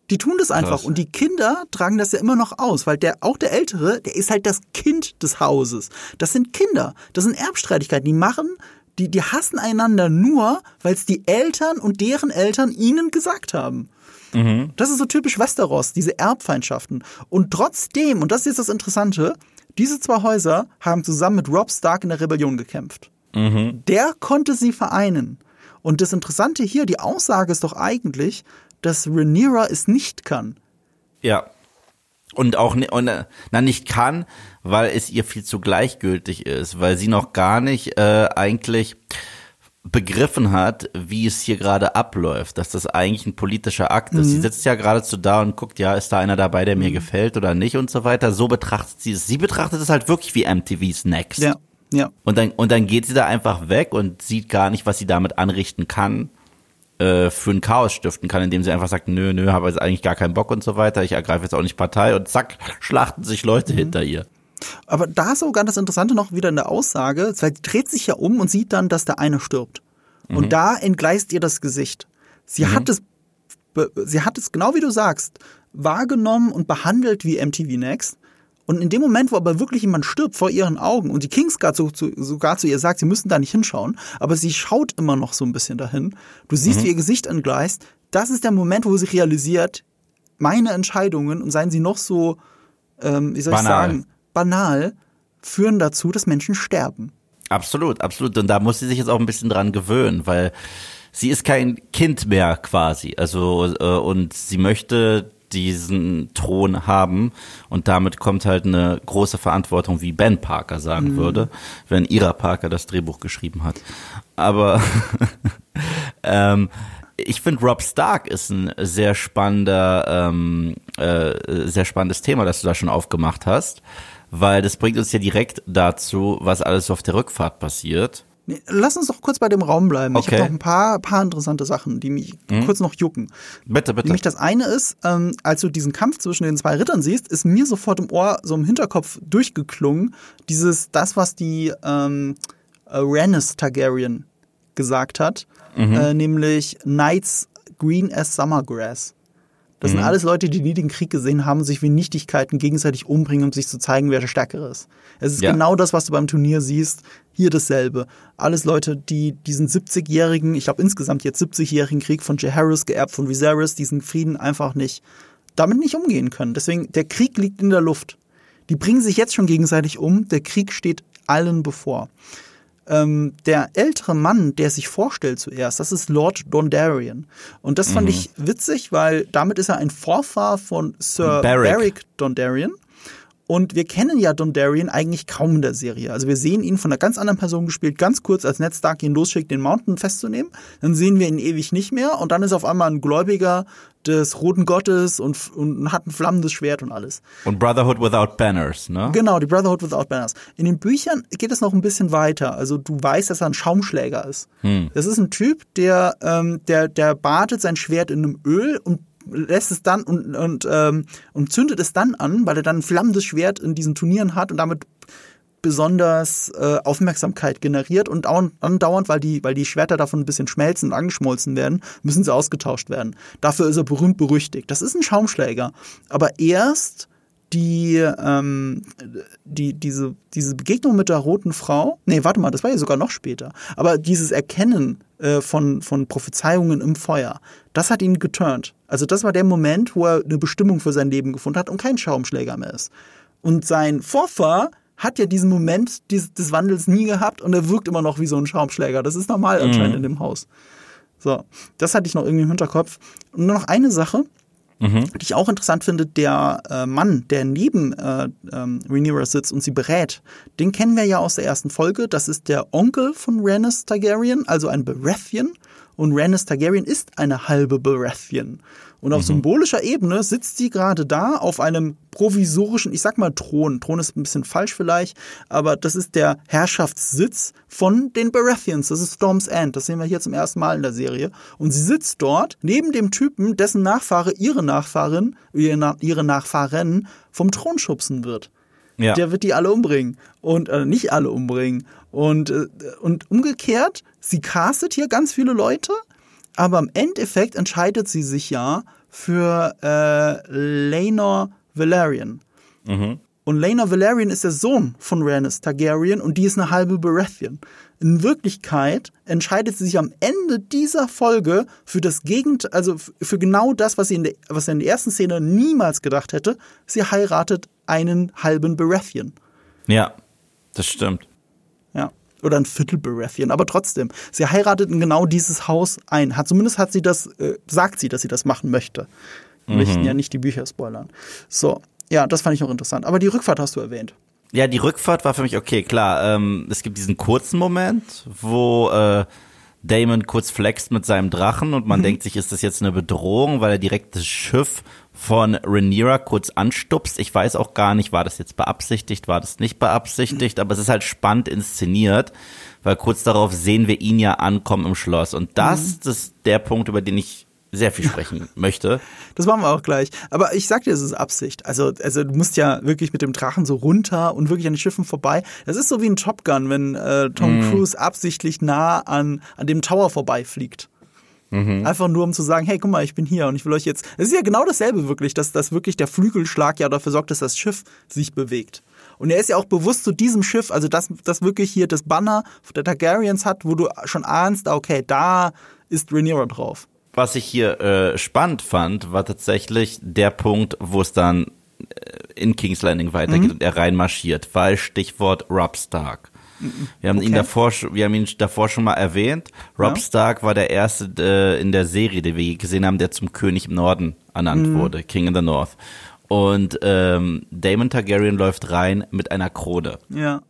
Die tun das einfach Krass. und die Kinder tragen das ja immer noch aus, weil der auch der Ältere, der ist halt das Kind des Hauses. Das sind Kinder, das sind Erbstreitigkeiten. Die machen, die die hassen einander nur, weil es die Eltern und deren Eltern ihnen gesagt haben. Mhm. Das ist so typisch Westeros, diese Erbfeindschaften. Und trotzdem, und das ist jetzt das Interessante, diese zwei Häuser haben zusammen mit Rob Stark in der Rebellion gekämpft. Mhm. Der konnte sie vereinen. Und das Interessante hier, die Aussage ist doch eigentlich, dass Rhaenyra es nicht kann. Ja. Und auch und, äh, na, nicht kann, weil es ihr viel zu gleichgültig ist, weil sie noch gar nicht äh, eigentlich begriffen hat, wie es hier gerade abläuft, dass das eigentlich ein politischer Akt ist. Mhm. Sie sitzt ja geradezu da und guckt, ja, ist da einer dabei, der mir mhm. gefällt oder nicht und so weiter. So betrachtet sie es. Sie betrachtet es halt wirklich wie MTV's Next. Ja. Ja. Und dann, und dann geht sie da einfach weg und sieht gar nicht, was sie damit anrichten kann. äh, für ein Chaos stiften kann, indem sie einfach sagt, nö, nö, habe jetzt eigentlich gar keinen Bock und so weiter, ich ergreife jetzt auch nicht Partei und zack, schlachten sich Leute mhm. hinter ihr. Aber da sogar das Interessante noch wieder in der Aussage, sie dreht sich ja um und sieht dann, dass der eine stirbt. Mhm. Und da entgleist ihr das Gesicht. Sie mhm. hat es, sie hat es genau wie du sagst, wahrgenommen und behandelt wie MTV Next. Und in dem Moment, wo aber wirklich jemand stirbt vor ihren Augen und die Kingsguard so, sogar zu ihr sagt, sie müssen da nicht hinschauen, aber sie schaut immer noch so ein bisschen dahin. Du siehst, mhm. wie ihr Gesicht entgleist. Das ist der Moment, wo sie realisiert, meine Entscheidungen und seien sie noch so, ähm, wie soll banal. ich sagen, banal, führen dazu, dass Menschen sterben. Absolut, absolut. Und da muss sie sich jetzt auch ein bisschen dran gewöhnen, weil sie ist kein Kind mehr quasi. Also äh, und sie möchte diesen Thron haben und damit kommt halt eine große Verantwortung, wie Ben Parker sagen mhm. würde, wenn Ira Parker das Drehbuch geschrieben hat. Aber ähm, ich finde Rob Stark ist ein sehr spannender, ähm, äh, sehr spannendes Thema, das du da schon aufgemacht hast, weil das bringt uns ja direkt dazu, was alles auf der Rückfahrt passiert. Nee, lass uns doch kurz bei dem Raum bleiben. Okay. Ich habe noch ein paar, paar interessante Sachen, die mich mhm. kurz noch jucken. Bitte, bitte. Nämlich das eine ist, ähm, als du diesen Kampf zwischen den zwei Rittern siehst, ist mir sofort im Ohr, so im Hinterkopf durchgeklungen, dieses, das, was die ähm, äh, Rhaenys Targaryen gesagt hat, mhm. äh, nämlich Knights green as summergrass. Das mhm. sind alles Leute, die nie den Krieg gesehen haben, sich wie Nichtigkeiten gegenseitig umbringen, um sich zu zeigen, wer der Stärkere ist. Es ist ja. genau das, was du beim Turnier siehst. Hier dasselbe. Alles Leute, die diesen 70-jährigen, ich glaube insgesamt jetzt 70-jährigen Krieg von Jaehaerys geerbt von Viserys, diesen Frieden einfach nicht, damit nicht umgehen können. Deswegen, der Krieg liegt in der Luft. Die bringen sich jetzt schon gegenseitig um. Der Krieg steht allen bevor ähm, der ältere Mann, der sich vorstellt zuerst, das ist Lord Dondarrion. Und das fand mhm. ich witzig, weil damit ist er ein Vorfahr von Sir Barrick, Barrick Dondarrion. Und wir kennen ja Dondarrion eigentlich kaum in der Serie. Also wir sehen ihn von einer ganz anderen Person gespielt, ganz kurz, als Ned Stark ihn losschickt, den Mountain festzunehmen. Dann sehen wir ihn ewig nicht mehr und dann ist auf einmal ein Gläubiger des Roten Gottes und, und hat ein flammendes Schwert und alles. Und Brotherhood Without Banners, ne? Genau, die Brotherhood Without Banners. In den Büchern geht es noch ein bisschen weiter. Also du weißt, dass er ein Schaumschläger ist. Hm. Das ist ein Typ, der, ähm, der, der badet sein Schwert in einem Öl und lässt es dann und, und, ähm, und zündet es dann an, weil er dann ein flammendes Schwert in diesen Turnieren hat und damit besonders äh, Aufmerksamkeit generiert und andauernd, weil die, weil die Schwerter davon ein bisschen schmelzen und angeschmolzen werden, müssen sie ausgetauscht werden. Dafür ist er berühmt berüchtigt. Das ist ein Schaumschläger. Aber erst die, ähm, die, diese, diese Begegnung mit der roten Frau, nee, warte mal, das war ja sogar noch später, aber dieses Erkennen äh, von, von Prophezeiungen im Feuer, das hat ihn geturnt. Also das war der Moment, wo er eine Bestimmung für sein Leben gefunden hat und kein Schaumschläger mehr ist. Und sein Vorfahr hat ja diesen Moment des, des Wandels nie gehabt und er wirkt immer noch wie so ein Schaumschläger. Das ist normal anscheinend mhm. in dem Haus. So, das hatte ich noch irgendwie im Hinterkopf. Und nur noch eine Sache, Mhm. Die ich auch interessant finde, der äh, Mann, der neben äh, ähm, Rhaenyra sitzt und sie berät, den kennen wir ja aus der ersten Folge. Das ist der Onkel von Rhaenys Targaryen, also ein Baratheon. Und Rhaenys Targaryen ist eine halbe Baratheon. Und auf mhm. symbolischer Ebene sitzt sie gerade da auf einem provisorischen, ich sag mal Thron. Thron ist ein bisschen falsch vielleicht, aber das ist der Herrschaftssitz von den Baratheons. Das ist Storm's End. Das sehen wir hier zum ersten Mal in der Serie. Und sie sitzt dort neben dem Typen, dessen Nachfahre ihre Nachfahrin, ihre Nachfahren vom Thron schubsen wird. Ja. Der wird die alle umbringen. Und äh, nicht alle umbringen. Und, äh, und umgekehrt, sie castet hier ganz viele Leute, aber im Endeffekt entscheidet sie sich ja für äh, Laenor Valerian. Mhm. Und Laenor Valerian ist der Sohn von Rhaenys Targaryen und die ist eine halbe Baratheon. In Wirklichkeit entscheidet sie sich am Ende dieser Folge für das Gegend, also für genau das, was sie in der, was sie in der ersten Szene niemals gedacht hätte. Sie heiratet einen halben Baratheon. Ja, das stimmt. Oder ein Viertel Baratheon, aber trotzdem, sie heiratet in genau dieses Haus ein. Hat, zumindest hat sie das, äh, sagt sie, dass sie das machen möchte. Wir mhm. möchten ja nicht die Bücher spoilern. So, ja, das fand ich noch interessant. Aber die Rückfahrt hast du erwähnt. Ja, die Rückfahrt war für mich okay, klar. Ähm, es gibt diesen kurzen Moment, wo äh, Damon kurz flext mit seinem Drachen und man mhm. denkt sich, ist das jetzt eine Bedrohung, weil er direkt das Schiff von Rhaenyra kurz anstupst. Ich weiß auch gar nicht, war das jetzt beabsichtigt, war das nicht beabsichtigt, aber es ist halt spannend inszeniert, weil kurz darauf sehen wir ihn ja ankommen im Schloss. Und das mhm. ist der Punkt, über den ich sehr viel sprechen möchte. Das machen wir auch gleich. Aber ich sag dir, es ist Absicht. Also, also du musst ja wirklich mit dem Drachen so runter und wirklich an den Schiffen vorbei. Das ist so wie ein Top Gun, wenn äh, Tom mm. Cruise absichtlich nah an, an dem Tower vorbeifliegt. Mhm. Einfach nur, um zu sagen, hey, guck mal, ich bin hier und ich will euch jetzt. Es ist ja genau dasselbe wirklich, dass, dass wirklich der Flügelschlag ja dafür sorgt, dass das Schiff sich bewegt. Und er ist ja auch bewusst zu diesem Schiff, also das, das wirklich hier das Banner der Targaryens hat, wo du schon ahnst, okay, da ist Rhaenyra drauf. Was ich hier äh, spannend fand, war tatsächlich der Punkt, wo es dann äh, in King's Landing weitergeht mhm. und er reinmarschiert, weil Stichwort Rob Stark. Wir haben okay. ihn davor, wir haben ihn davor schon mal erwähnt. Rob ja. Stark war der erste äh, in der Serie, die wir gesehen haben, der zum König im Norden ernannt mhm. wurde, King in the North. Und ähm, Damon Targaryen läuft rein mit einer Krone. Ja.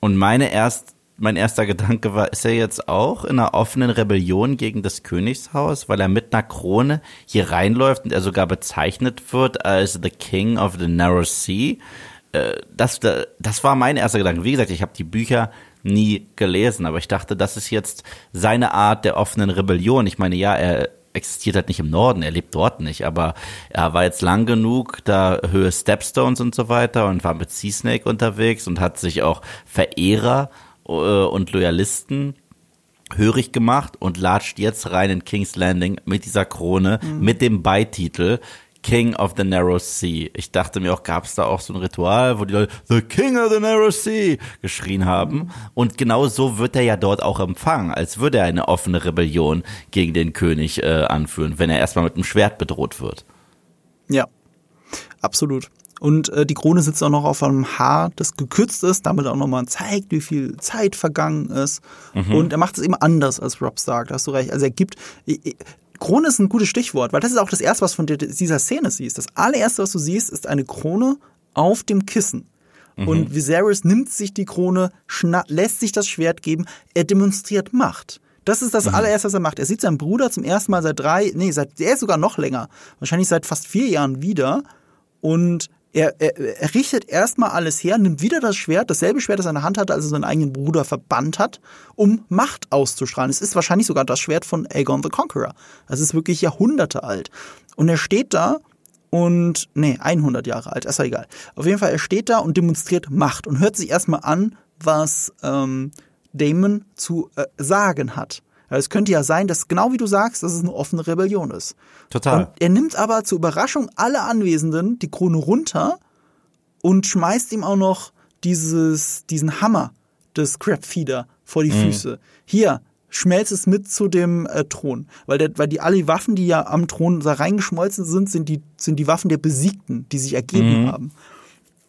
Und meine erst, mein erster Gedanke war, ist er jetzt auch in einer offenen Rebellion gegen das Königshaus, weil er mit einer Krone hier reinläuft und er sogar bezeichnet wird als the King of the Narrow Sea? Äh, das, das war mein erster Gedanke. Wie gesagt, ich habe die Bücher nie gelesen, aber ich dachte, das ist jetzt seine Art der offenen Rebellion. Ich meine, ja, er existiert halt nicht im Norden, er lebt dort nicht, aber er war jetzt lang genug da Höhe Stepstones und so weiter und war mit Sea Snake unterwegs und hat sich auch Verehrer und Loyalisten hörig gemacht und latscht jetzt rein in King's Landing mit dieser Krone, mhm. mit dem Beititel King of the Narrow Sea. Ich dachte mir auch, gab es da auch so ein Ritual, wo die Leute The King of the Narrow Sea geschrien haben. Und genau so wird er ja dort auch empfangen, als würde er eine offene Rebellion gegen den König äh, anführen, wenn er erstmal mit einem Schwert bedroht wird. Ja, absolut. Und äh, die Krone sitzt auch noch auf einem Haar, das gekürzt ist, damit auch nochmal zeigt, wie viel Zeit vergangen ist. Mhm. Und er macht es eben anders als Rob Stark, da hast du recht. Also er gibt, Krone ist ein gutes Stichwort, weil das ist auch das Erste, was von dieser Szene siehst. Das allererste, was du siehst, ist eine Krone auf dem Kissen. Mhm. Und Viserys nimmt sich die Krone, lässt sich das Schwert geben, er demonstriert Macht. Das ist das mhm. allererste, was er macht. Er sieht seinen Bruder zum ersten Mal seit drei, nee, seit, der ist sogar noch länger, wahrscheinlich seit fast vier Jahren wieder. Und er, er, er richtet erstmal alles her, nimmt wieder das Schwert, dasselbe Schwert, das er in der Hand hatte, als er seinen eigenen Bruder verbannt hat, um Macht auszustrahlen. Es ist wahrscheinlich sogar das Schwert von Aegon the Conqueror. Das ist wirklich Jahrhunderte alt. Und er steht da und, nee, 100 Jahre alt, ist ja egal. Auf jeden Fall, er steht da und demonstriert Macht und hört sich erstmal an, was ähm, Damon zu äh, sagen hat. Es könnte ja sein, dass genau wie du sagst, dass es eine offene Rebellion ist. Total. Und er nimmt aber zur Überraschung aller Anwesenden die Krone runter und schmeißt ihm auch noch dieses, diesen Hammer des Crabfeeder vor die mhm. Füße. Hier, schmelzt es mit zu dem äh, Thron. Weil, der, weil die alle Waffen, die ja am Thron da reingeschmolzen sind, sind die, sind die Waffen der Besiegten, die sich ergeben mhm. haben.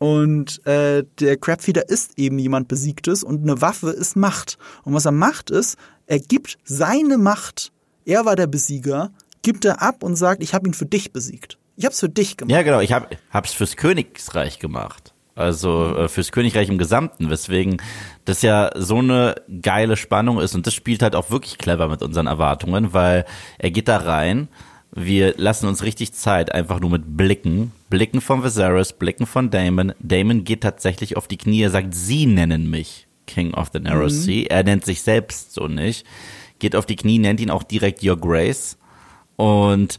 Und äh, der Crabfeeder ist eben jemand Besiegtes und eine Waffe ist Macht. Und was er macht ist, er gibt seine Macht, er war der Besieger, gibt er ab und sagt, ich habe ihn für dich besiegt. Ich habe es für dich gemacht. Ja, genau, ich habe es fürs Königsreich gemacht. Also äh, fürs Königreich im Gesamten, weswegen das ja so eine geile Spannung ist und das spielt halt auch wirklich clever mit unseren Erwartungen, weil er geht da rein, wir lassen uns richtig Zeit, einfach nur mit Blicken. Blicken von Viserys, Blicken von Damon. Damon geht tatsächlich auf die Knie, er sagt, sie nennen mich King of the Narrow mhm. Sea. Er nennt sich selbst so nicht. Geht auf die Knie, nennt ihn auch direkt Your Grace. Und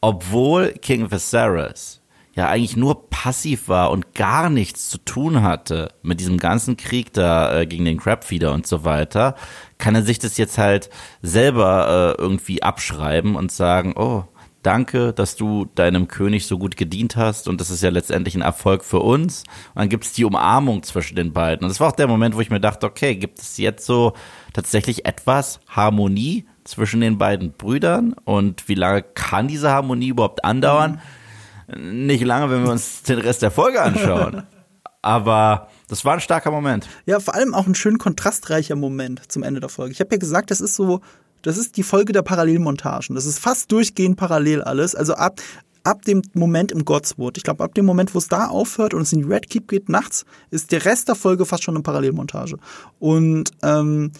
obwohl King Viserys ja eigentlich nur passiv war und gar nichts zu tun hatte mit diesem ganzen Krieg da äh, gegen den Crabfeeder und so weiter, kann er sich das jetzt halt selber äh, irgendwie abschreiben und sagen, oh, danke, dass du deinem König so gut gedient hast und das ist ja letztendlich ein Erfolg für uns. Und dann gibt es die Umarmung zwischen den beiden. Und das war auch der Moment, wo ich mir dachte, okay, gibt es jetzt so tatsächlich etwas Harmonie zwischen den beiden Brüdern und wie lange kann diese Harmonie überhaupt andauern? Nicht lange, wenn wir uns den Rest der Folge anschauen. Aber das war ein starker Moment. Ja, vor allem auch ein schön kontrastreicher Moment zum Ende der Folge. Ich habe ja gesagt, das ist so das ist die Folge der Parallelmontagen. Das ist fast durchgehend parallel alles. Also ab, ab dem Moment im Godswood, ich glaube, ab dem Moment, wo es da aufhört und es in die Red Keep geht nachts, ist der Rest der Folge fast schon eine Parallelmontage. Und ähm,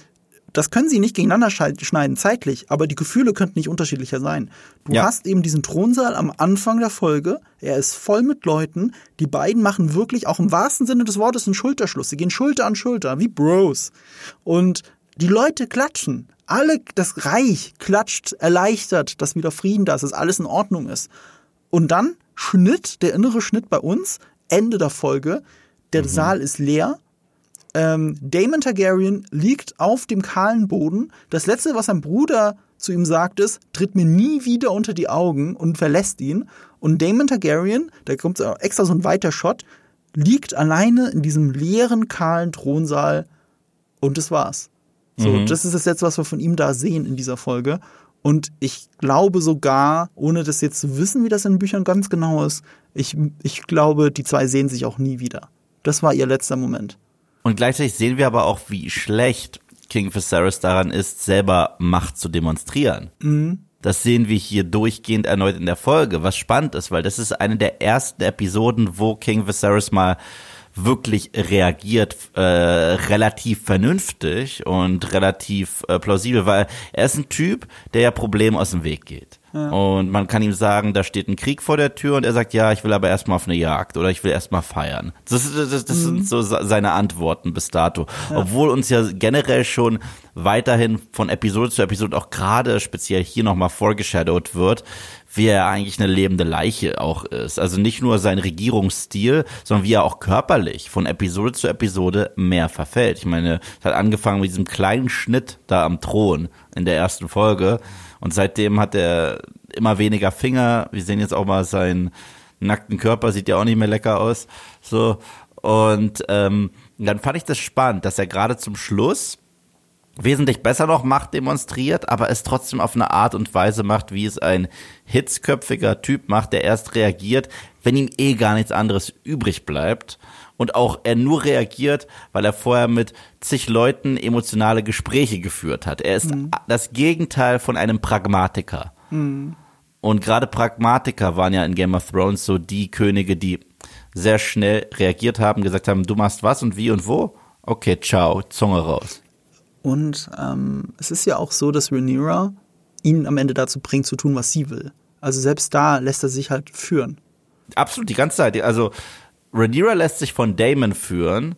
das können sie nicht gegeneinander schneiden zeitlich, aber die Gefühle könnten nicht unterschiedlicher sein. Du ja. hast eben diesen Thronsaal am Anfang der Folge, er ist voll mit Leuten, die beiden machen wirklich auch im wahrsten Sinne des Wortes einen Schulterschluss, sie gehen Schulter an Schulter, wie Bros. Und die Leute klatschen. Alle, das Reich klatscht erleichtert, dass wieder Frieden da ist, dass alles in Ordnung ist. Und dann Schnitt, der innere Schnitt bei uns, Ende der Folge, der mhm. Saal ist leer, ähm, Damon Targaryen liegt auf dem kahlen Boden. Das letzte, was sein Bruder zu ihm sagt, ist, tritt mir nie wieder unter die Augen und verlässt ihn. Und Damon Targaryen, da kommt extra so ein weiter Shot, liegt alleine in diesem leeren, kahlen Thronsaal und das war's. So, mhm. das ist das jetzt, was wir von ihm da sehen in dieser Folge. Und ich glaube sogar, ohne das jetzt zu wissen, wie das in Büchern ganz genau ist, ich, ich glaube, die zwei sehen sich auch nie wieder. Das war ihr letzter Moment. Und gleichzeitig sehen wir aber auch, wie schlecht King Viserys daran ist, selber Macht zu demonstrieren. Mhm. Das sehen wir hier durchgehend erneut in der Folge, was spannend ist, weil das ist eine der ersten Episoden, wo King Viserys mal wirklich reagiert, äh, relativ vernünftig und relativ äh, plausibel, weil er ist ein Typ, der ja Probleme aus dem Weg geht. Und man kann ihm sagen, da steht ein Krieg vor der Tür und er sagt, ja, ich will aber erstmal auf eine Jagd oder ich will erstmal feiern. Das, das, das mhm. sind so seine Antworten bis dato. Ja. Obwohl uns ja generell schon weiterhin von Episode zu Episode auch gerade speziell hier nochmal vorgeshadowt wird, wie er eigentlich eine lebende Leiche auch ist. Also nicht nur sein Regierungsstil, sondern wie er auch körperlich von Episode zu Episode mehr verfällt. Ich meine, es hat angefangen mit diesem kleinen Schnitt da am Thron in der ersten Folge und seitdem hat er immer weniger Finger. Wir sehen jetzt auch mal seinen nackten Körper, sieht ja auch nicht mehr lecker aus. So. Und ähm, dann fand ich das spannend, dass er gerade zum Schluss wesentlich besser noch Macht demonstriert, aber es trotzdem auf eine Art und Weise macht, wie es ein hitzköpfiger Typ macht, der erst reagiert, wenn ihm eh gar nichts anderes übrig bleibt und auch er nur reagiert, weil er vorher mit zig Leuten emotionale Gespräche geführt hat. Er ist mhm. das Gegenteil von einem Pragmatiker. Mhm. Und gerade Pragmatiker waren ja in Game of Thrones so die Könige, die sehr schnell reagiert haben, gesagt haben, du machst was und wie und wo? Okay, ciao, Zunge raus. Und ähm, es ist ja auch so, dass Rhaenyra ihn am Ende dazu bringt, zu tun, was sie will. Also selbst da lässt er sich halt führen. Absolut, die ganze Zeit. Also Rhaenyra lässt sich von Damon führen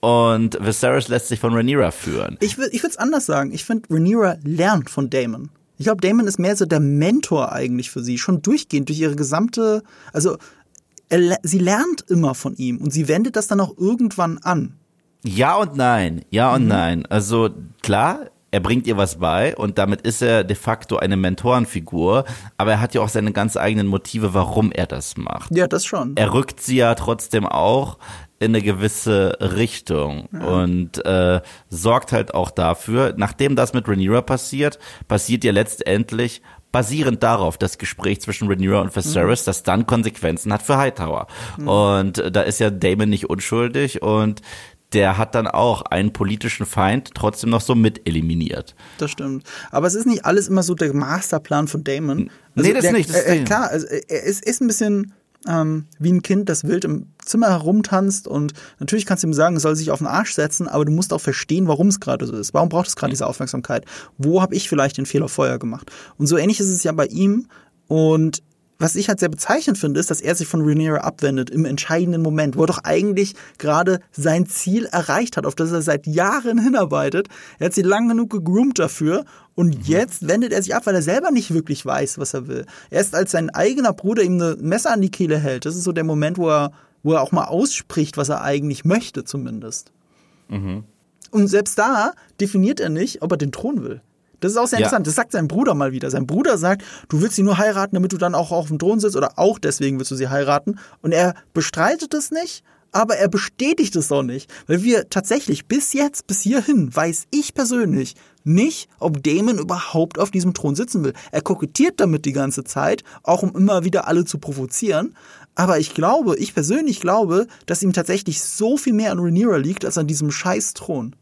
und Viserys lässt sich von Rhaenyra führen. Ich, ich würde es anders sagen. Ich finde, Rhaenyra lernt von Damon. Ich glaube, Damon ist mehr so der Mentor eigentlich für sie, schon durchgehend durch ihre gesamte, also er, sie lernt immer von ihm und sie wendet das dann auch irgendwann an. Ja und nein, ja und mhm. nein. Also klar, er bringt ihr was bei und damit ist er de facto eine Mentorenfigur, aber er hat ja auch seine ganz eigenen Motive, warum er das macht. Ja, das schon. Er rückt sie ja trotzdem auch in eine gewisse Richtung ja. und äh, sorgt halt auch dafür, nachdem das mit Rhaenyra passiert, passiert ja letztendlich basierend darauf das Gespräch zwischen Rhaenyra und Viserys, mhm. das dann Konsequenzen hat für Hightower. Mhm. Und äh, da ist ja Damon nicht unschuldig und der hat dann auch einen politischen Feind trotzdem noch so mit eliminiert. Das stimmt. Aber es ist nicht alles immer so der Masterplan von Damon. Also nee, das der, nicht. Das äh, klar, also er ist, ist ein bisschen ähm, wie ein Kind, das wild im Zimmer herumtanzt und natürlich kannst du ihm sagen, es soll sich auf den Arsch setzen, aber du musst auch verstehen, warum es gerade so ist. Warum braucht es gerade diese Aufmerksamkeit? Wo habe ich vielleicht den Fehler vorher gemacht? Und so ähnlich ist es ja bei ihm und was ich halt sehr bezeichnend finde, ist, dass er sich von Rhaenyra abwendet im entscheidenden Moment, wo er doch eigentlich gerade sein Ziel erreicht hat, auf das er seit Jahren hinarbeitet. Er hat sie lang genug gegroomt dafür und mhm. jetzt wendet er sich ab, weil er selber nicht wirklich weiß, was er will. Erst als sein eigener Bruder ihm ein Messer an die Kehle hält, das ist so der Moment, wo er, wo er auch mal ausspricht, was er eigentlich möchte, zumindest. Mhm. Und selbst da definiert er nicht, ob er den Thron will. Das ist auch sehr interessant. Ja. Das sagt sein Bruder mal wieder. Sein Bruder sagt, du willst sie nur heiraten, damit du dann auch auf dem Thron sitzt oder auch deswegen willst du sie heiraten. Und er bestreitet es nicht, aber er bestätigt es auch nicht. Weil wir tatsächlich bis jetzt, bis hierhin, weiß ich persönlich nicht, ob Damon überhaupt auf diesem Thron sitzen will. Er kokettiert damit die ganze Zeit, auch um immer wieder alle zu provozieren. Aber ich glaube, ich persönlich glaube, dass ihm tatsächlich so viel mehr an Rhaenyra liegt als an diesem scheiß Thron.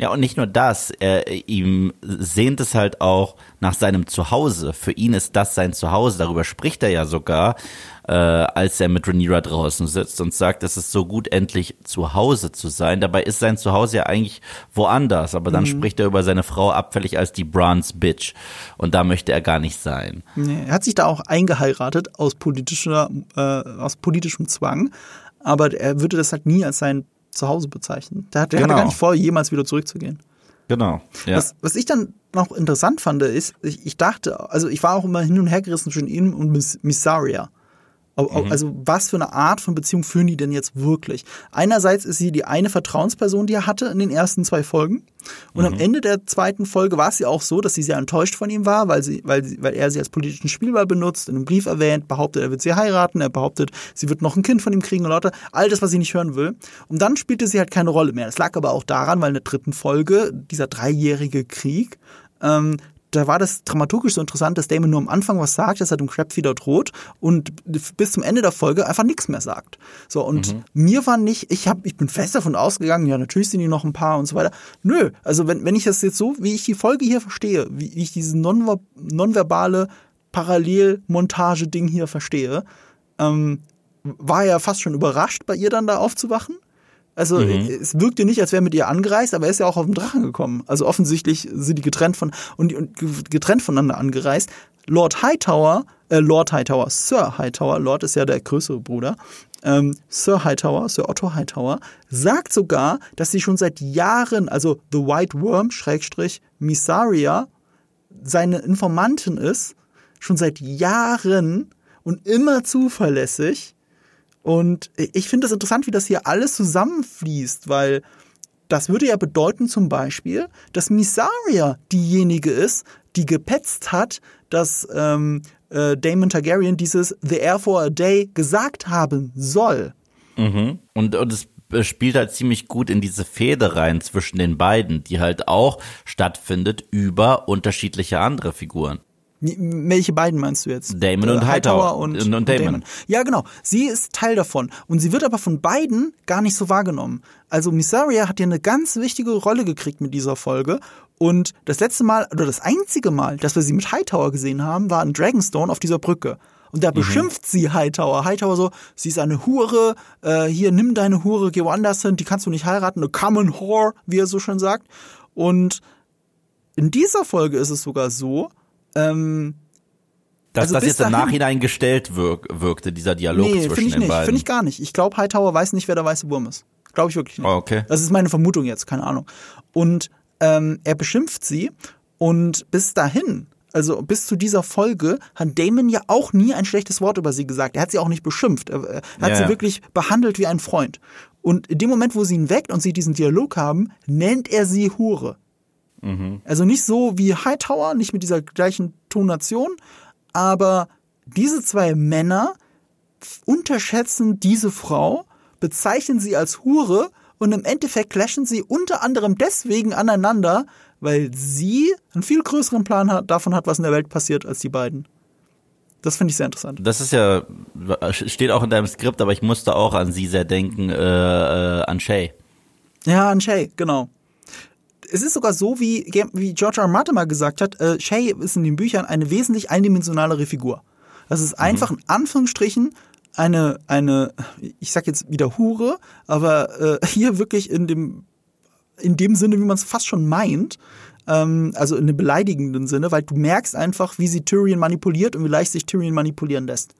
Ja, und nicht nur das, er, ihm sehnt es halt auch nach seinem Zuhause. Für ihn ist das sein Zuhause. Darüber spricht er ja sogar, äh, als er mit Rhaenyra draußen sitzt und sagt, es ist so gut, endlich zu Hause zu sein. Dabei ist sein Zuhause ja eigentlich woanders. Aber dann mhm. spricht er über seine Frau abfällig als die Bronze Bitch. Und da möchte er gar nicht sein. Nee, er hat sich da auch eingeheiratet aus politischer, äh, aus politischem Zwang. Aber er würde das halt nie als sein zu Hause bezeichnen. Der, der genau. hatte gar nicht vor, jemals wieder zurückzugehen. Genau. Ja. Was, was ich dann noch interessant fand, ist, ich, ich dachte, also ich war auch immer hin und her gerissen zwischen ihm und Miss, Missaria. Mhm. Also was für eine Art von Beziehung führen die denn jetzt wirklich? Einerseits ist sie die eine Vertrauensperson, die er hatte in den ersten zwei Folgen. Und mhm. am Ende der zweiten Folge war es ja auch so, dass sie sehr enttäuscht von ihm war, weil, sie, weil, sie, weil er sie als politischen Spielball benutzt, in einem Brief erwähnt, behauptet, er wird sie heiraten, er behauptet, sie wird noch ein Kind von ihm kriegen und lauter, all das, was sie nicht hören will. Und dann spielte sie halt keine Rolle mehr. Das lag aber auch daran, weil in der dritten Folge dieser dreijährige Krieg ähm, da war das dramaturgisch so interessant, dass Damon nur am Anfang was sagt, dass er dem Crab wieder droht und bis zum Ende der Folge einfach nichts mehr sagt. So, und mhm. mir war nicht, ich hab, ich bin fest davon ausgegangen, ja, natürlich sind die noch ein paar und so weiter. Nö, also wenn, wenn ich das jetzt so, wie ich die Folge hier verstehe, wie ich dieses nonver nonverbale Parallelmontage-Ding hier verstehe, ähm, war ja fast schon überrascht, bei ihr dann da aufzuwachen. Also mhm. es wirkte nicht, als wäre mit ihr angereist, aber er ist ja auch auf dem Drachen gekommen. Also offensichtlich sind die getrennt von und, und getrennt voneinander angereist. Lord Hightower, äh, Lord Hightower, Sir Hightower, Lord ist ja der größere Bruder, ähm, Sir Hightower, Sir Otto Hightower, sagt sogar, dass sie schon seit Jahren, also The White Worm, Schrägstrich, Missaria, seine Informantin ist, schon seit Jahren und immer zuverlässig und ich finde es interessant, wie das hier alles zusammenfließt, weil das würde ja bedeuten zum Beispiel, dass Missaria diejenige ist, die gepetzt hat, dass ähm, äh, Damon Targaryen dieses The Air for a Day gesagt haben soll. Mhm. Und, und es spielt halt ziemlich gut in diese Fehde rein zwischen den beiden, die halt auch stattfindet über unterschiedliche andere Figuren. Welche beiden meinst du jetzt? Damon und äh, Hightower, Hightower und, und, und Damon. Damon. Ja, genau. Sie ist Teil davon. Und sie wird aber von beiden gar nicht so wahrgenommen. Also Missaria hat ja eine ganz wichtige Rolle gekriegt mit dieser Folge. Und das letzte Mal, oder das einzige Mal, dass wir sie mit Hightower gesehen haben, war in Dragonstone auf dieser Brücke. Und da mhm. beschimpft sie Hightower. Hightower so, sie ist eine Hure, äh, hier, nimm deine Hure, geh woanders hin, die kannst du nicht heiraten, eine common whore, wie er so schön sagt. Und in dieser Folge ist es sogar so, ähm, dass also das jetzt im Nachhinein gestellt wirk wirkte, dieser Dialog nee, zwischen ich den nicht, beiden. Finde ich gar nicht. Ich glaube, Hightower weiß nicht, wer der weiße Wurm ist. Glaube ich wirklich nicht. Oh, okay. Das ist meine Vermutung jetzt, keine Ahnung. Und ähm, er beschimpft sie und bis dahin, also bis zu dieser Folge, hat Damon ja auch nie ein schlechtes Wort über sie gesagt. Er hat sie auch nicht beschimpft. Er, er hat ja, sie ja. wirklich behandelt wie ein Freund. Und in dem Moment, wo sie ihn weckt und sie diesen Dialog haben, nennt er sie Hure. Mhm. Also nicht so wie Hightower, nicht mit dieser gleichen Tonation, aber diese zwei Männer unterschätzen diese Frau, bezeichnen sie als Hure und im Endeffekt clashen sie unter anderem deswegen aneinander, weil sie einen viel größeren Plan hat, davon hat, was in der Welt passiert, als die beiden. Das finde ich sehr interessant. Das ist ja, steht auch in deinem Skript, aber ich musste auch an sie sehr denken, äh, äh, an Shay. Ja, an Shay, genau es ist sogar so, wie, wie George R. R. Martin mal gesagt hat, äh, Shay ist in den Büchern eine wesentlich eindimensionalere Figur. Das ist einfach mhm. in Anführungsstrichen eine, eine, ich sag jetzt wieder Hure, aber äh, hier wirklich in dem, in dem Sinne, wie man es fast schon meint, ähm, also in dem beleidigenden Sinne, weil du merkst einfach, wie sie Tyrion manipuliert und wie leicht sich Tyrion manipulieren lässt.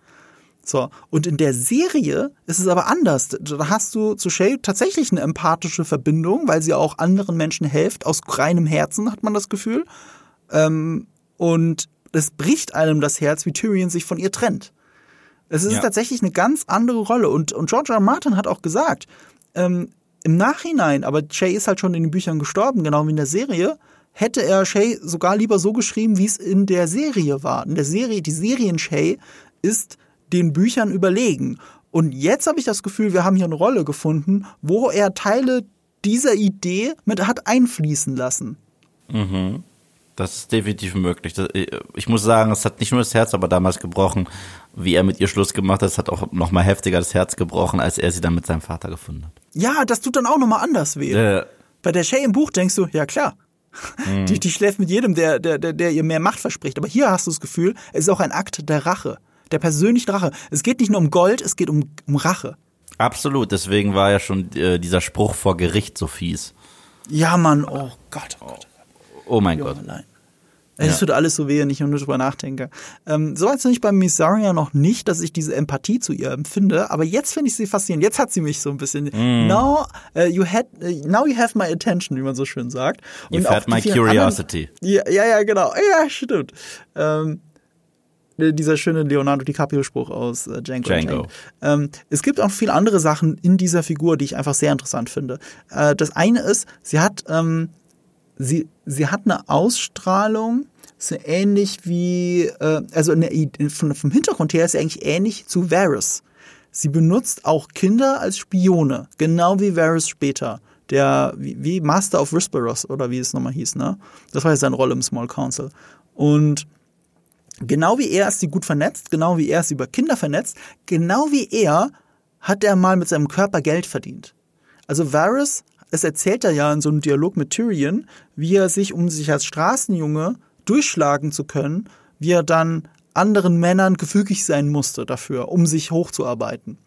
So, und in der Serie ist es aber anders. Da hast du zu Shay tatsächlich eine empathische Verbindung, weil sie auch anderen Menschen hilft, aus reinem Herzen, hat man das Gefühl. Ähm, und es bricht einem das Herz, wie Tyrion sich von ihr trennt. Es ist ja. tatsächlich eine ganz andere Rolle. Und, und George R. R. Martin hat auch gesagt, ähm, im Nachhinein, aber Shay ist halt schon in den Büchern gestorben, genau wie in der Serie, hätte er Shay sogar lieber so geschrieben, wie es in der Serie war. In der Serie, die Serien-Shay ist den Büchern überlegen. Und jetzt habe ich das Gefühl, wir haben hier eine Rolle gefunden, wo er Teile dieser Idee mit hat einfließen lassen. Mhm. Das ist definitiv möglich. Ich muss sagen, es hat nicht nur das Herz aber damals gebrochen, wie er mit ihr Schluss gemacht hat. Es hat auch noch mal heftiger das Herz gebrochen, als er sie dann mit seinem Vater gefunden hat. Ja, das tut dann auch noch mal anders weh. Äh, Bei der Shay im Buch denkst du, ja klar. Mhm. Die, die schläft mit jedem, der, der, der, der ihr mehr Macht verspricht. Aber hier hast du das Gefühl, es ist auch ein Akt der Rache. Der persönlichen Rache. Es geht nicht nur um Gold, es geht um, um Rache. Absolut, deswegen war ja schon äh, dieser Spruch vor Gericht so fies. Ja, Mann, oh Gott, oh Gott. Oh mein Oh, Gott. allein. Es tut alles so weh, wenn ich nur drüber nachdenke. Ähm, so weit bin ich bei Missaria noch nicht, dass ich diese Empathie zu ihr empfinde, aber jetzt finde ich sie faszinierend. Jetzt hat sie mich so ein bisschen. Mm. Now, uh, you had, uh, now you have my attention, wie man so schön sagt. You've had my curiosity. Anderen, ja, ja, ja, genau. Ja, stimmt. Ähm, dieser schöne Leonardo DiCaprio-Spruch aus äh, Django. Django. Ähm, es gibt auch viele andere Sachen in dieser Figur, die ich einfach sehr interessant finde. Äh, das eine ist, sie hat ähm, sie, sie hat eine Ausstrahlung, so ähnlich wie, äh, also eine, von, vom Hintergrund her ist sie eigentlich ähnlich zu Varys. Sie benutzt auch Kinder als Spione, genau wie Varys später. Der, wie, wie Master of Whisperers, oder wie es nochmal hieß, ne? Das war ja seine Rolle im Small Council. Und genau wie er ist sie gut vernetzt, genau wie er ist sie über Kinder vernetzt, genau wie er hat er mal mit seinem Körper Geld verdient. Also Varys, es erzählt er ja in so einem Dialog mit Tyrion, wie er sich, um sich als Straßenjunge durchschlagen zu können, wie er dann anderen Männern gefügig sein musste dafür, um sich hochzuarbeiten.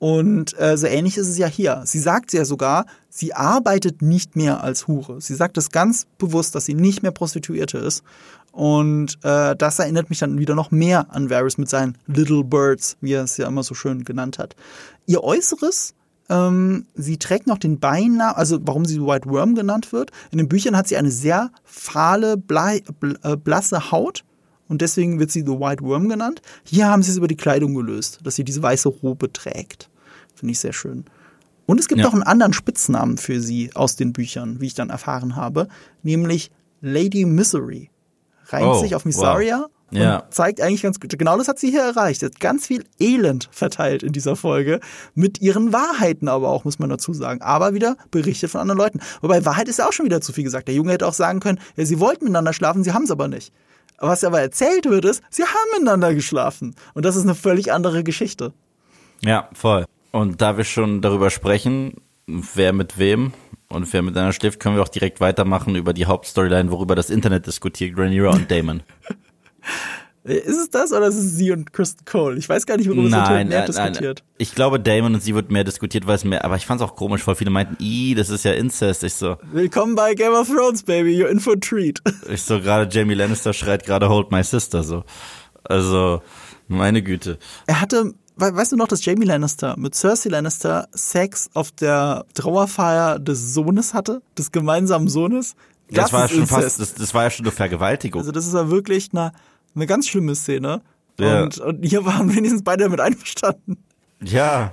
Und äh, so ähnlich ist es ja hier. Sie sagt ja sogar, sie arbeitet nicht mehr als Hure. Sie sagt es ganz bewusst, dass sie nicht mehr Prostituierte ist. Und äh, das erinnert mich dann wieder noch mehr an Varys mit seinen Little Birds, wie er es ja immer so schön genannt hat. Ihr Äußeres, ähm, sie trägt noch den Beinamen, also warum sie White Worm genannt wird. In den Büchern hat sie eine sehr fahle, blei, bl äh, blasse Haut und deswegen wird sie The White Worm genannt. Hier haben sie es über die Kleidung gelöst, dass sie diese weiße Robe trägt. Finde ich sehr schön. Und es gibt Ja. noch einen anderen Spitznamen für sie aus den Büchern, wie ich dann erfahren habe, nämlich Lady Misery. Reimt Oh, sich auf Missaria wow. Ja. und zeigt eigentlich ganz gut. Genau das hat sie hier erreicht. Sie hat ganz viel Elend verteilt in dieser Folge. Mit ihren Wahrheiten aber auch, muss man dazu sagen. Aber wieder berichtet von anderen Leuten. Wobei Wahrheit ist ja auch schon wieder zu viel gesagt. Der Junge hätte auch sagen können, ja, sie wollten miteinander schlafen, sie haben es aber nicht. Was aber erzählt wird, ist, sie haben miteinander geschlafen. Und das ist eine völlig andere Geschichte. Ja, voll. Und da wir schon darüber sprechen, wer mit wem und wer miteinander schläft, können wir auch direkt weitermachen über die Hauptstoryline, worüber das Internet diskutiert, Rhaenyra und Damon. Ist es das oder ist es sie und Kristen Cole? Ich weiß gar nicht, worüber es nein, natürlich mehr nein, nein. diskutiert. Ich glaube, Damon und sie wird mehr diskutiert, weil es mehr, aber ich fand es auch komisch, weil viele meinten, i, das ist ja Incest. Ich so, Willkommen bei Game of Thrones, Baby. You're in for a treat. ich so, gerade Jamie Lannister schreit gerade Hold My Sister, so. Also, meine Güte. Er hatte, weißt du noch, dass Jamie Lannister mit Cersei Lannister Sex auf der Trauerfeier des Sohnes hatte? Des gemeinsamen Sohnes? Das, war ja schon Inzest. fast, das, das war ja schon eine Vergewaltigung. Also das ist ja wirklich eine, eine ganz schlimme Szene. Ja. Und, und hier waren wenigstens beide damit einverstanden. ja.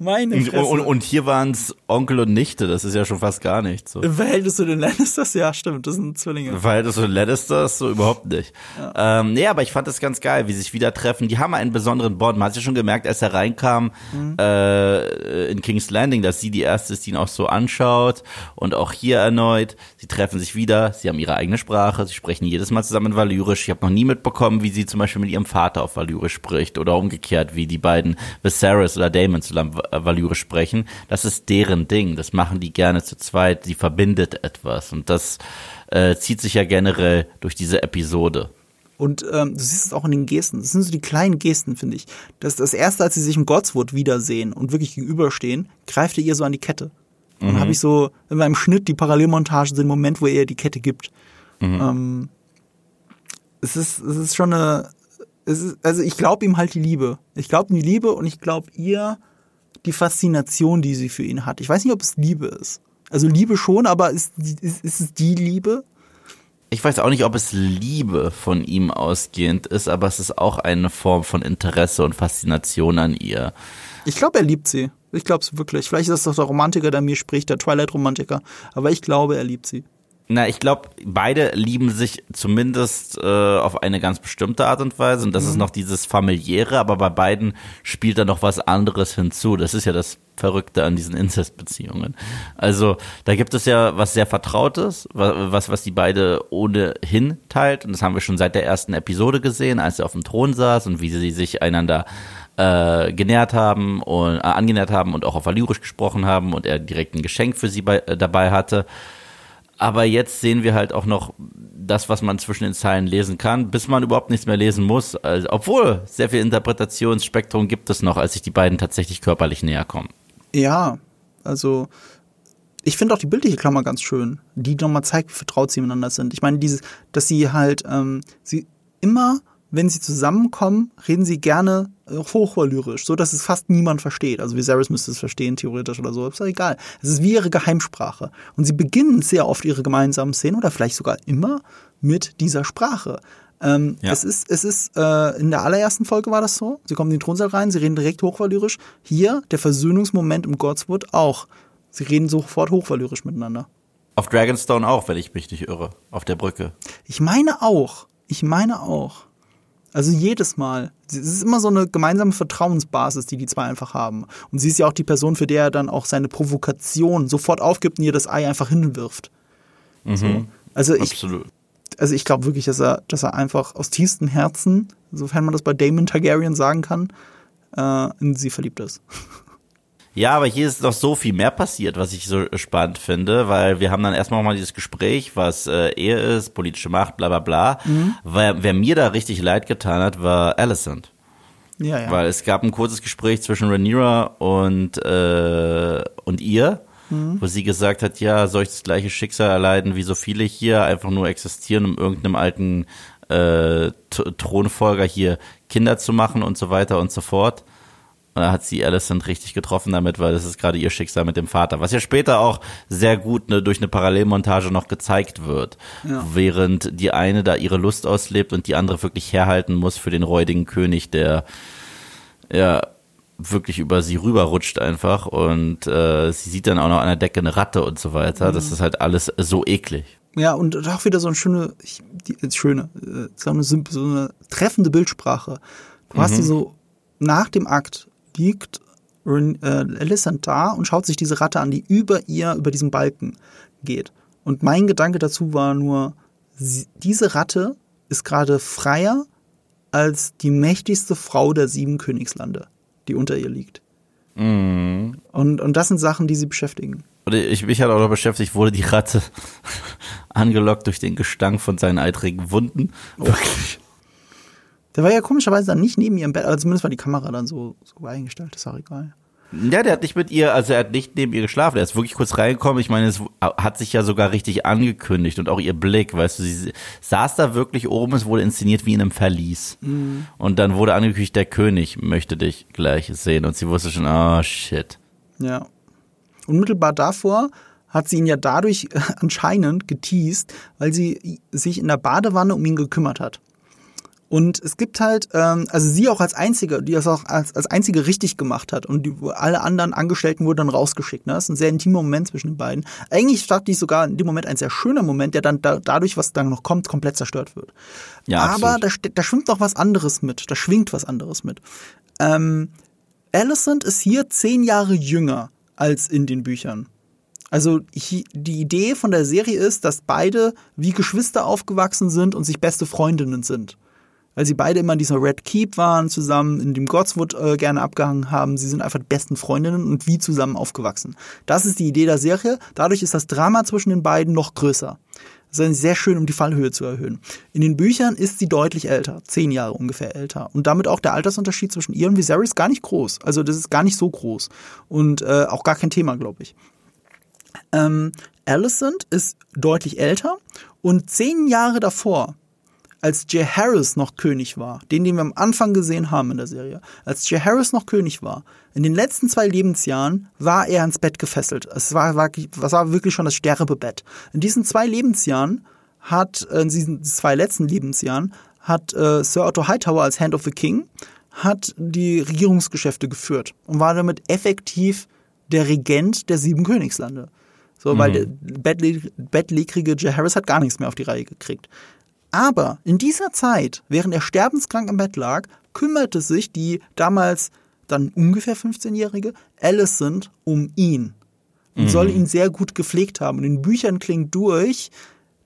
Meine Und, und, und hier waren es Onkel und Nichte, das ist ja schon fast gar nichts. So. Verhältnis zu den Lannisters? Ja, stimmt, das sind Zwillinge. Weil das so Lannisters so überhaupt nicht. Ähm, nee, aber ich fand das ganz geil, wie sie sich wieder treffen. Die haben einen besonderen Bond. Man hat ja schon gemerkt, als er reinkam äh, in King's Landing, dass sie die erste ist, die ihn auch so anschaut. Und auch hier erneut. Sie treffen sich wieder. Sie haben ihre eigene Sprache. Sie sprechen jedes Mal zusammen in Valyrisch. Ich habe noch nie mitbekommen, wie sie zum Beispiel mit ihrem Vater auf Valyrisch spricht. Oder umgekehrt, wie die beiden Viserys oder Damon zusammen äh, Valyrisch sprechen. Das ist deren Ding. Das machen die gerne zu zweit. Sie verbindet etwas. Und das äh, zieht sich ja generell durch diese Episode. Und ähm, du siehst es auch in den Gesten. Das sind so die kleinen Gesten, finde ich. Das das erste, als sie sich im Godswood wiedersehen und wirklich gegenüberstehen, greift er ihr so an die Kette. Und dann habe ich so in meinem Schnitt die Parallelmontage, den Moment, wo er ihr die Kette gibt. Ähm, es ist, es ist schon eine, es ist, also ich glaube ihm halt die Liebe. Ich glaube ihm die Liebe und ich glaube ihr die Faszination, die sie für ihn hat. Ich weiß nicht, ob es Liebe ist. Also Liebe schon, aber ist, ist, ist es die Liebe? Ich weiß auch nicht, ob es Liebe von ihm ausgehend ist, aber es ist auch eine Form von Interesse und Faszination an ihr. Ich glaube, er liebt sie. Ich glaube es wirklich. Vielleicht ist das doch der Romantiker, der mir spricht, der Twilight-Romantiker. Aber ich glaube, er liebt sie. Na, ich glaube, beide lieben sich zumindest äh, auf eine ganz bestimmte Art und Weise. Und das ist noch dieses familiäre, aber bei beiden spielt da noch was anderes hinzu. Das ist ja das Verrückte an diesen Inzestbeziehungen. Also da gibt es ja was sehr Vertrautes, wa- was, was die beide ohnehin teilt. Und das haben wir schon seit der ersten Episode gesehen, als er auf dem Thron saß und wie sie sich einander äh, genährt haben und äh, angenähert haben und auch auf Valyrisch gesprochen haben und er direkt ein Geschenk für sie bei, äh, dabei hatte. Aber jetzt sehen wir halt auch noch das, was man zwischen den Zeilen lesen kann, bis man überhaupt nichts mehr lesen muss. Also, obwohl sehr viel Interpretationsspektrum gibt es noch, als sich die beiden tatsächlich körperlich näher kommen. Ja, also ich finde auch die bildliche Klammer ganz schön, die nochmal zeigt, wie vertraut sie miteinander sind. Ich meine, dieses, dass sie halt, ähm, sie immer, wenn sie zusammenkommen, reden sie gerne äh, hochvalyrisch, so dass es fast niemand versteht. Also Viserys müsste es verstehen, theoretisch oder so, ist doch egal. Es ist wie ihre Geheimsprache. Und sie beginnen sehr oft ihre gemeinsamen Szenen oder vielleicht sogar immer mit dieser Sprache. Ähm, ja. Es ist, es ist äh, in der allerersten Folge war das so. Sie kommen in den Thronsaal rein, sie reden direkt hochvalyrisch. Hier der Versöhnungsmoment im Godswood auch. Sie reden sofort hochvalyrisch miteinander. Auf Dragonstone auch, wenn ich mich nicht irre. Auf der Brücke. Ich meine auch. Ich meine auch. Also jedes Mal. Es ist immer so eine gemeinsame Vertrauensbasis, die die zwei einfach haben. Und sie ist ja auch die Person, für der er dann auch seine Provokation sofort aufgibt und ihr das Ei einfach hinwirft. Mhm. So. Also ich, Absolut. Also ich glaube wirklich, dass er, dass er einfach aus tiefstem Herzen, sofern man das bei Damon Targaryen sagen kann, äh, in sie verliebt ist. Ja, aber hier ist noch so viel mehr passiert, was ich so spannend finde, weil wir haben dann erstmal mal dieses Gespräch, was äh, Ehe ist, politische Macht, bla bla bla. Mhm. Weil, wer mir da richtig leid getan hat, war Alicent. Ja, ja. Weil es gab ein kurzes Gespräch zwischen Rhaenyra und, äh, und ihr, mhm. wo sie gesagt hat, ja, soll ich das gleiche Schicksal erleiden wie so viele hier, einfach nur existieren, um irgendeinem alten äh, Thronfolger hier Kinder zu machen und so weiter und so fort. Und da hat sie Alicent richtig getroffen damit, weil das ist gerade ihr Schicksal mit dem Vater, was ja später auch sehr gut ne, durch eine Parallelmontage noch gezeigt wird. Ja. Während die eine da ihre Lust auslebt und die andere wirklich herhalten muss für den räudigen König, der ja wirklich über sie rüberrutscht einfach und äh, sie sieht dann auch noch an der Decke eine Ratte und so weiter. Mhm. Das ist halt alles so eklig. Ja, und auch wieder so eine schöne, die, schöne, äh, so eine, so eine treffende Bildsprache. Du mhm. hast sie so nach dem Akt liegt äh, Alicent da und schaut sich diese Ratte an, die über ihr, über diesen Balken geht. Und mein Gedanke dazu war nur, sie, diese Ratte ist gerade freier als die mächtigste Frau der sieben Königslande, die unter ihr liegt. Mm. Und, und das sind Sachen, die sie beschäftigen. Ich, mich hat auch noch beschäftigt, wurde die Ratte angelockt durch den Gestank von seinen eitrigen Wunden. Oh. Wirklich. Der war ja komischerweise dann nicht neben ihrem Bett, also zumindest war die Kamera dann so, so eingestellt, ist auch egal. Ja, der hat nicht mit ihr, also er hat nicht neben ihr geschlafen, er ist wirklich kurz reingekommen. Ich meine, es hat sich ja sogar richtig angekündigt und auch ihr Blick, weißt du, sie saß da wirklich oben, es wurde inszeniert wie in einem Verlies. Mhm. Und dann wurde angekündigt, der König möchte dich gleich sehen und sie wusste schon, oh shit. Ja. Unmittelbar davor hat sie ihn ja dadurch anscheinend geteased, weil sie sich in der Badewanne um ihn gekümmert hat. Und es gibt halt, ähm, also sie auch als einzige, die das auch als, als einzige richtig gemacht hat und die, alle anderen Angestellten wurden dann rausgeschickt. Ne? Das ist ein sehr intimer Moment zwischen den beiden. Eigentlich dachte ich sogar in dem Moment ein sehr schöner Moment, der dann da, dadurch, was dann noch kommt, komplett zerstört wird. Ja, Aber da, da schwimmt noch was anderes mit. Da schwingt was anderes mit. Ähm, Alicent ist hier zehn Jahre jünger als in den Büchern. Also die Idee von der Serie ist, dass beide wie Geschwister aufgewachsen sind und sich beste Freundinnen sind weil sie beide immer in dieser Red Keep waren, zusammen in dem Godswood äh, gerne abgehangen haben. Sie sind einfach die besten Freundinnen und wie zusammen aufgewachsen. Das ist die Idee der Serie. Dadurch ist das Drama zwischen den beiden noch größer. Das ist sehr schön, um die Fallhöhe zu erhöhen. In den Büchern ist sie deutlich älter, zehn Jahre ungefähr älter. Und damit auch der Altersunterschied zwischen ihr und Viserys gar nicht groß. Also das ist gar nicht so groß. Und äh, auch gar kein Thema, glaube ich. Ähm, Alicent ist deutlich älter und zehn Jahre davor als Jay Harris noch König war, den, den wir am Anfang gesehen haben in der Serie, als Jay Harris noch König war, in den letzten zwei Lebensjahren war er ans Bett gefesselt. Es war, war, war wirklich schon das Sterbebett. In diesen zwei Lebensjahren hat, äh, in diesen zwei letzten Lebensjahren, hat äh, Sir Otto Hightower als Hand of the King hat die Regierungsgeschäfte geführt und war damit effektiv der Regent der sieben Königslande. So, mhm. weil der bettlägerige Jay Harris hat gar nichts mehr auf die Reihe gekriegt. Aber in dieser Zeit, während er sterbenskrank im Bett lag, kümmerte sich die damals dann ungefähr 15-jährige Alicent um ihn und mhm. soll ihn sehr gut gepflegt haben. Und in den Büchern klingt durch,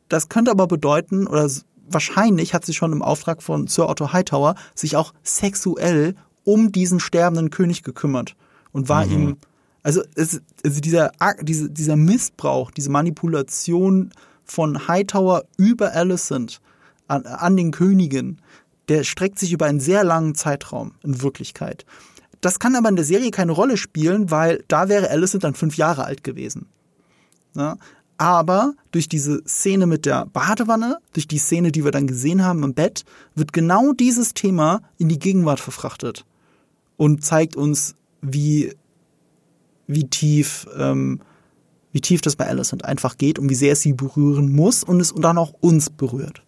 das könnte aber bedeuten, oder wahrscheinlich hat sie schon im Auftrag von Sir Otto Hightower sich auch sexuell um diesen sterbenden König gekümmert und war Mhm. ihm, also, es, also dieser, dieser Missbrauch, diese Manipulation von Hightower über Alicent an, an den Königen, der streckt sich über einen sehr langen Zeitraum in Wirklichkeit. Das kann aber in der Serie keine Rolle spielen, weil da wäre Alicent dann fünf Jahre alt gewesen. Ja? Aber durch diese Szene mit der Badewanne, durch die Szene, die wir dann gesehen haben im Bett, wird genau dieses Thema in die Gegenwart verfrachtet und zeigt uns, wie, wie tief, ähm, wie tief das bei Alicent einfach geht und wie sehr es sie berühren muss und es dann auch uns berührt.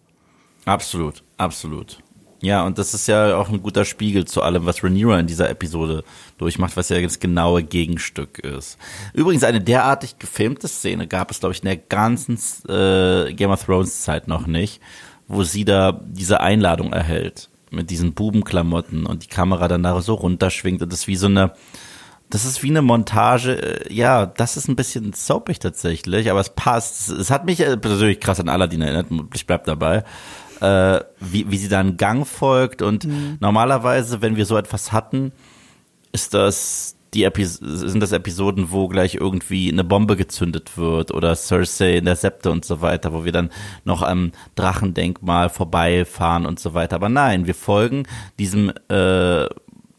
Absolut, absolut. Ja, und das ist ja auch ein guter Spiegel zu allem, was Rhaenyra in dieser Episode durchmacht, was ja das genaue Gegenstück ist. Übrigens, eine derartig gefilmte Szene gab es, glaube ich, in der ganzen äh, Game of Thrones Zeit noch nicht, wo sie da diese Einladung erhält mit diesen Bubenklamotten und die Kamera dann da so runterschwingt und das ist wie so eine, das ist wie eine Montage, äh, ja, das ist ein bisschen soapig tatsächlich, aber es passt. Es hat mich äh, persönlich krass an Aladdin erinnert, ich bleib dabei. Äh, wie, wie sie da einen Gang folgt und normalerweise, wenn wir so etwas hatten, ist das die Epis sind das Episoden, wo gleich irgendwie eine Bombe gezündet wird oder Cersei in der Septe und so weiter, wo wir dann noch am Drachendenkmal vorbeifahren und so weiter. Aber nein, wir folgen diesem äh,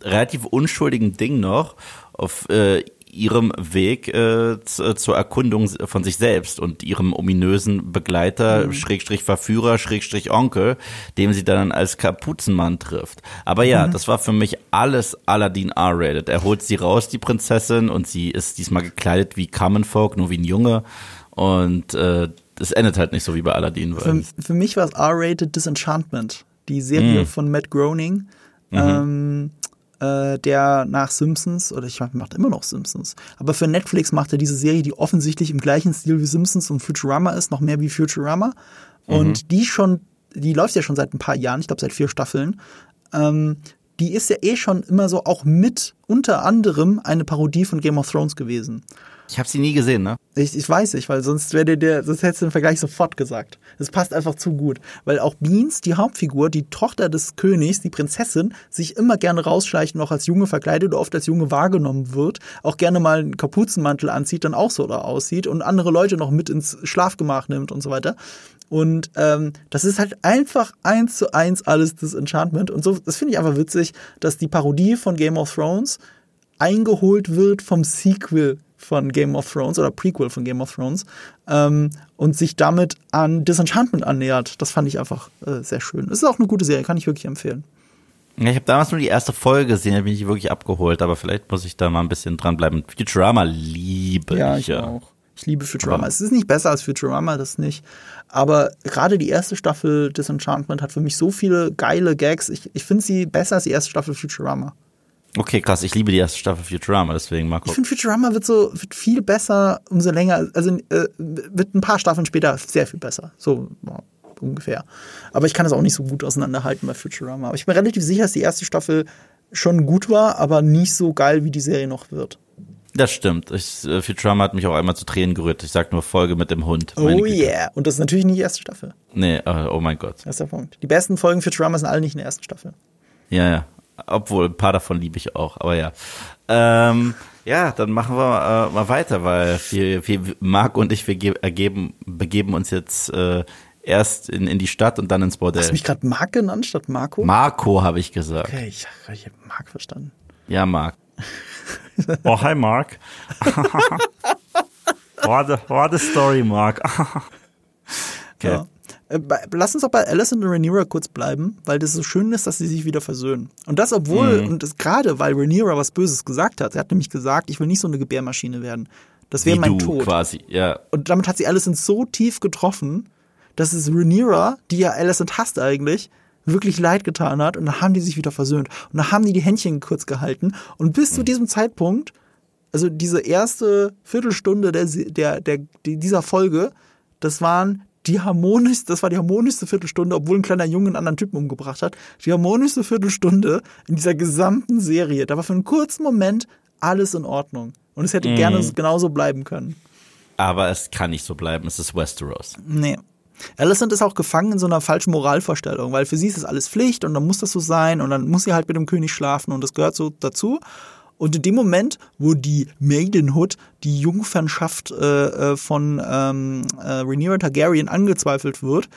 relativ unschuldigen Ding noch auf äh, ihrem Weg äh, zu, zur Erkundung von sich selbst und ihrem ominösen Begleiter, Schrägstrich Verführer, Schrägstrich Onkel, dem sie dann als Kapuzenmann trifft. Aber ja, das war für mich alles Aladdin R-rated. Er holt sie raus, die Prinzessin, und sie ist diesmal gekleidet wie Common Folk, nur wie ein Junge. Und äh, es endet halt nicht so wie bei Aladdin. Für, für mich war es R-Rated Disenchantment, die Serie von Matt Groening, ähm, äh, der nach Simpsons, oder ich macht immer noch Simpsons, aber für Netflix macht er diese Serie, die offensichtlich im gleichen Stil wie Simpsons und Futurama ist, noch mehr wie Futurama. Und die schon, die läuft ja schon seit ein paar Jahren, ich glaube seit vier Staffeln. Ähm, die ist ja eh schon immer so auch mit unter anderem eine Parodie von Game of Thrones gewesen. Ich habe sie nie gesehen, ne? Ich, ich weiß nicht, weil sonst wäre der, der, sonst hättest du den Vergleich sofort gesagt. Das passt einfach zu gut. Weil auch Beans, die Hauptfigur, die Tochter des Königs, die Prinzessin, sich immer gerne rausschleicht und auch als Junge verkleidet oder oft als Junge wahrgenommen wird, auch gerne mal einen Kapuzenmantel anzieht, dann auch so da aussieht und andere Leute noch mit ins Schlafgemach nimmt und so weiter. Und ähm, das ist halt einfach eins zu eins alles das Enchantment. Und so, das finde ich einfach witzig, dass die Parodie von Game of Thrones eingeholt wird vom Sequel von Game of Thrones oder Prequel von Game of Thrones ähm, und sich damit an Disenchantment annähert. Das fand ich einfach äh, sehr schön. Es ist auch eine gute Serie, kann ich wirklich empfehlen. Ja, ich habe damals nur die erste Folge gesehen, da bin ich wirklich abgeholt, aber vielleicht muss ich da mal ein bisschen dranbleiben. Futurama liebe Ja, ich ich ja. auch. Ich liebe Futurama. Aber- Es ist nicht besser als Futurama, das nicht. Aber gerade die erste Staffel Disenchantment hat für mich so viele geile Gags. Ich, ich finde sie besser als die erste Staffel Futurama. Okay, krass, ich liebe die erste Staffel Futurama, deswegen mal Ich finde Futurama wird so wird viel besser, umso länger, also äh, wird ein paar Staffeln später sehr viel besser. So ja, ungefähr. Aber ich kann das auch nicht so gut auseinanderhalten bei Futurama. Aber ich bin relativ sicher, dass die erste Staffel schon gut war, aber nicht so geil, wie die Serie noch wird. Das stimmt. Ich, äh, Futurama hat mich auch einmal zu Tränen gerührt. Ich sag nur Folge mit dem Hund. Oh yeah. Und das ist natürlich nicht die erste Staffel. Nee, äh, oh mein Gott. Das ist der Punkt. Die besten Folgen Futurama sind alle nicht in der ersten Staffel. Ja, ja. Obwohl, ein paar davon liebe ich auch, aber ja. Ähm, ja, dann machen wir äh, mal weiter, weil wir, wir, Marc und ich, wir ge- ergeben, begeben uns jetzt äh, erst in, in die Stadt und dann ins Hast Bordell. du mich gerade Marc genannt statt Marco? Marco habe ich gesagt. okay, ich, ich habe Marc verstanden. Ja, Marc. oh, hi, Marc. what, a, what a story, Marc. okay. Ja. Äh, Lass uns doch bei Alison und Rhaenyra kurz bleiben, weil das so schön ist, dass sie sich wieder versöhnen. Und das obwohl, Mhm. und gerade weil Rhaenyra was Böses gesagt hat. Sie hat nämlich gesagt, ich will nicht so eine Gebärmaschine werden. Das wäre mein du Tod. quasi, ja. Und damit hat sie Alicent so tief getroffen, dass es Rhaenyra, die ja Alicent hasst eigentlich, wirklich leid getan hat. Und dann haben die sich wieder versöhnt. Und dann haben die die Händchen kurz gehalten. Und bis Mhm. zu diesem Zeitpunkt, also diese erste Viertelstunde der, der, der, die- dieser Folge, das waren die harmonischste, das war die harmonischste Viertelstunde, obwohl ein kleiner Junge einen anderen Typen umgebracht hat. Die harmonischste Viertelstunde in dieser gesamten Serie. Da war für einen kurzen Moment alles in Ordnung. Und es hätte gerne genauso bleiben können. Aber es kann nicht so bleiben. Es ist Westeros. Nee. Alicent ist auch gefangen in so einer falschen Moralvorstellung, weil für sie ist das alles Pflicht und dann muss das so sein und dann muss sie halt mit dem König schlafen und das gehört so dazu. Und in dem Moment, wo die Maidenhood, die Jungfernschaft äh, äh von ähm, äh, Rhaenyra Targaryen angezweifelt wird,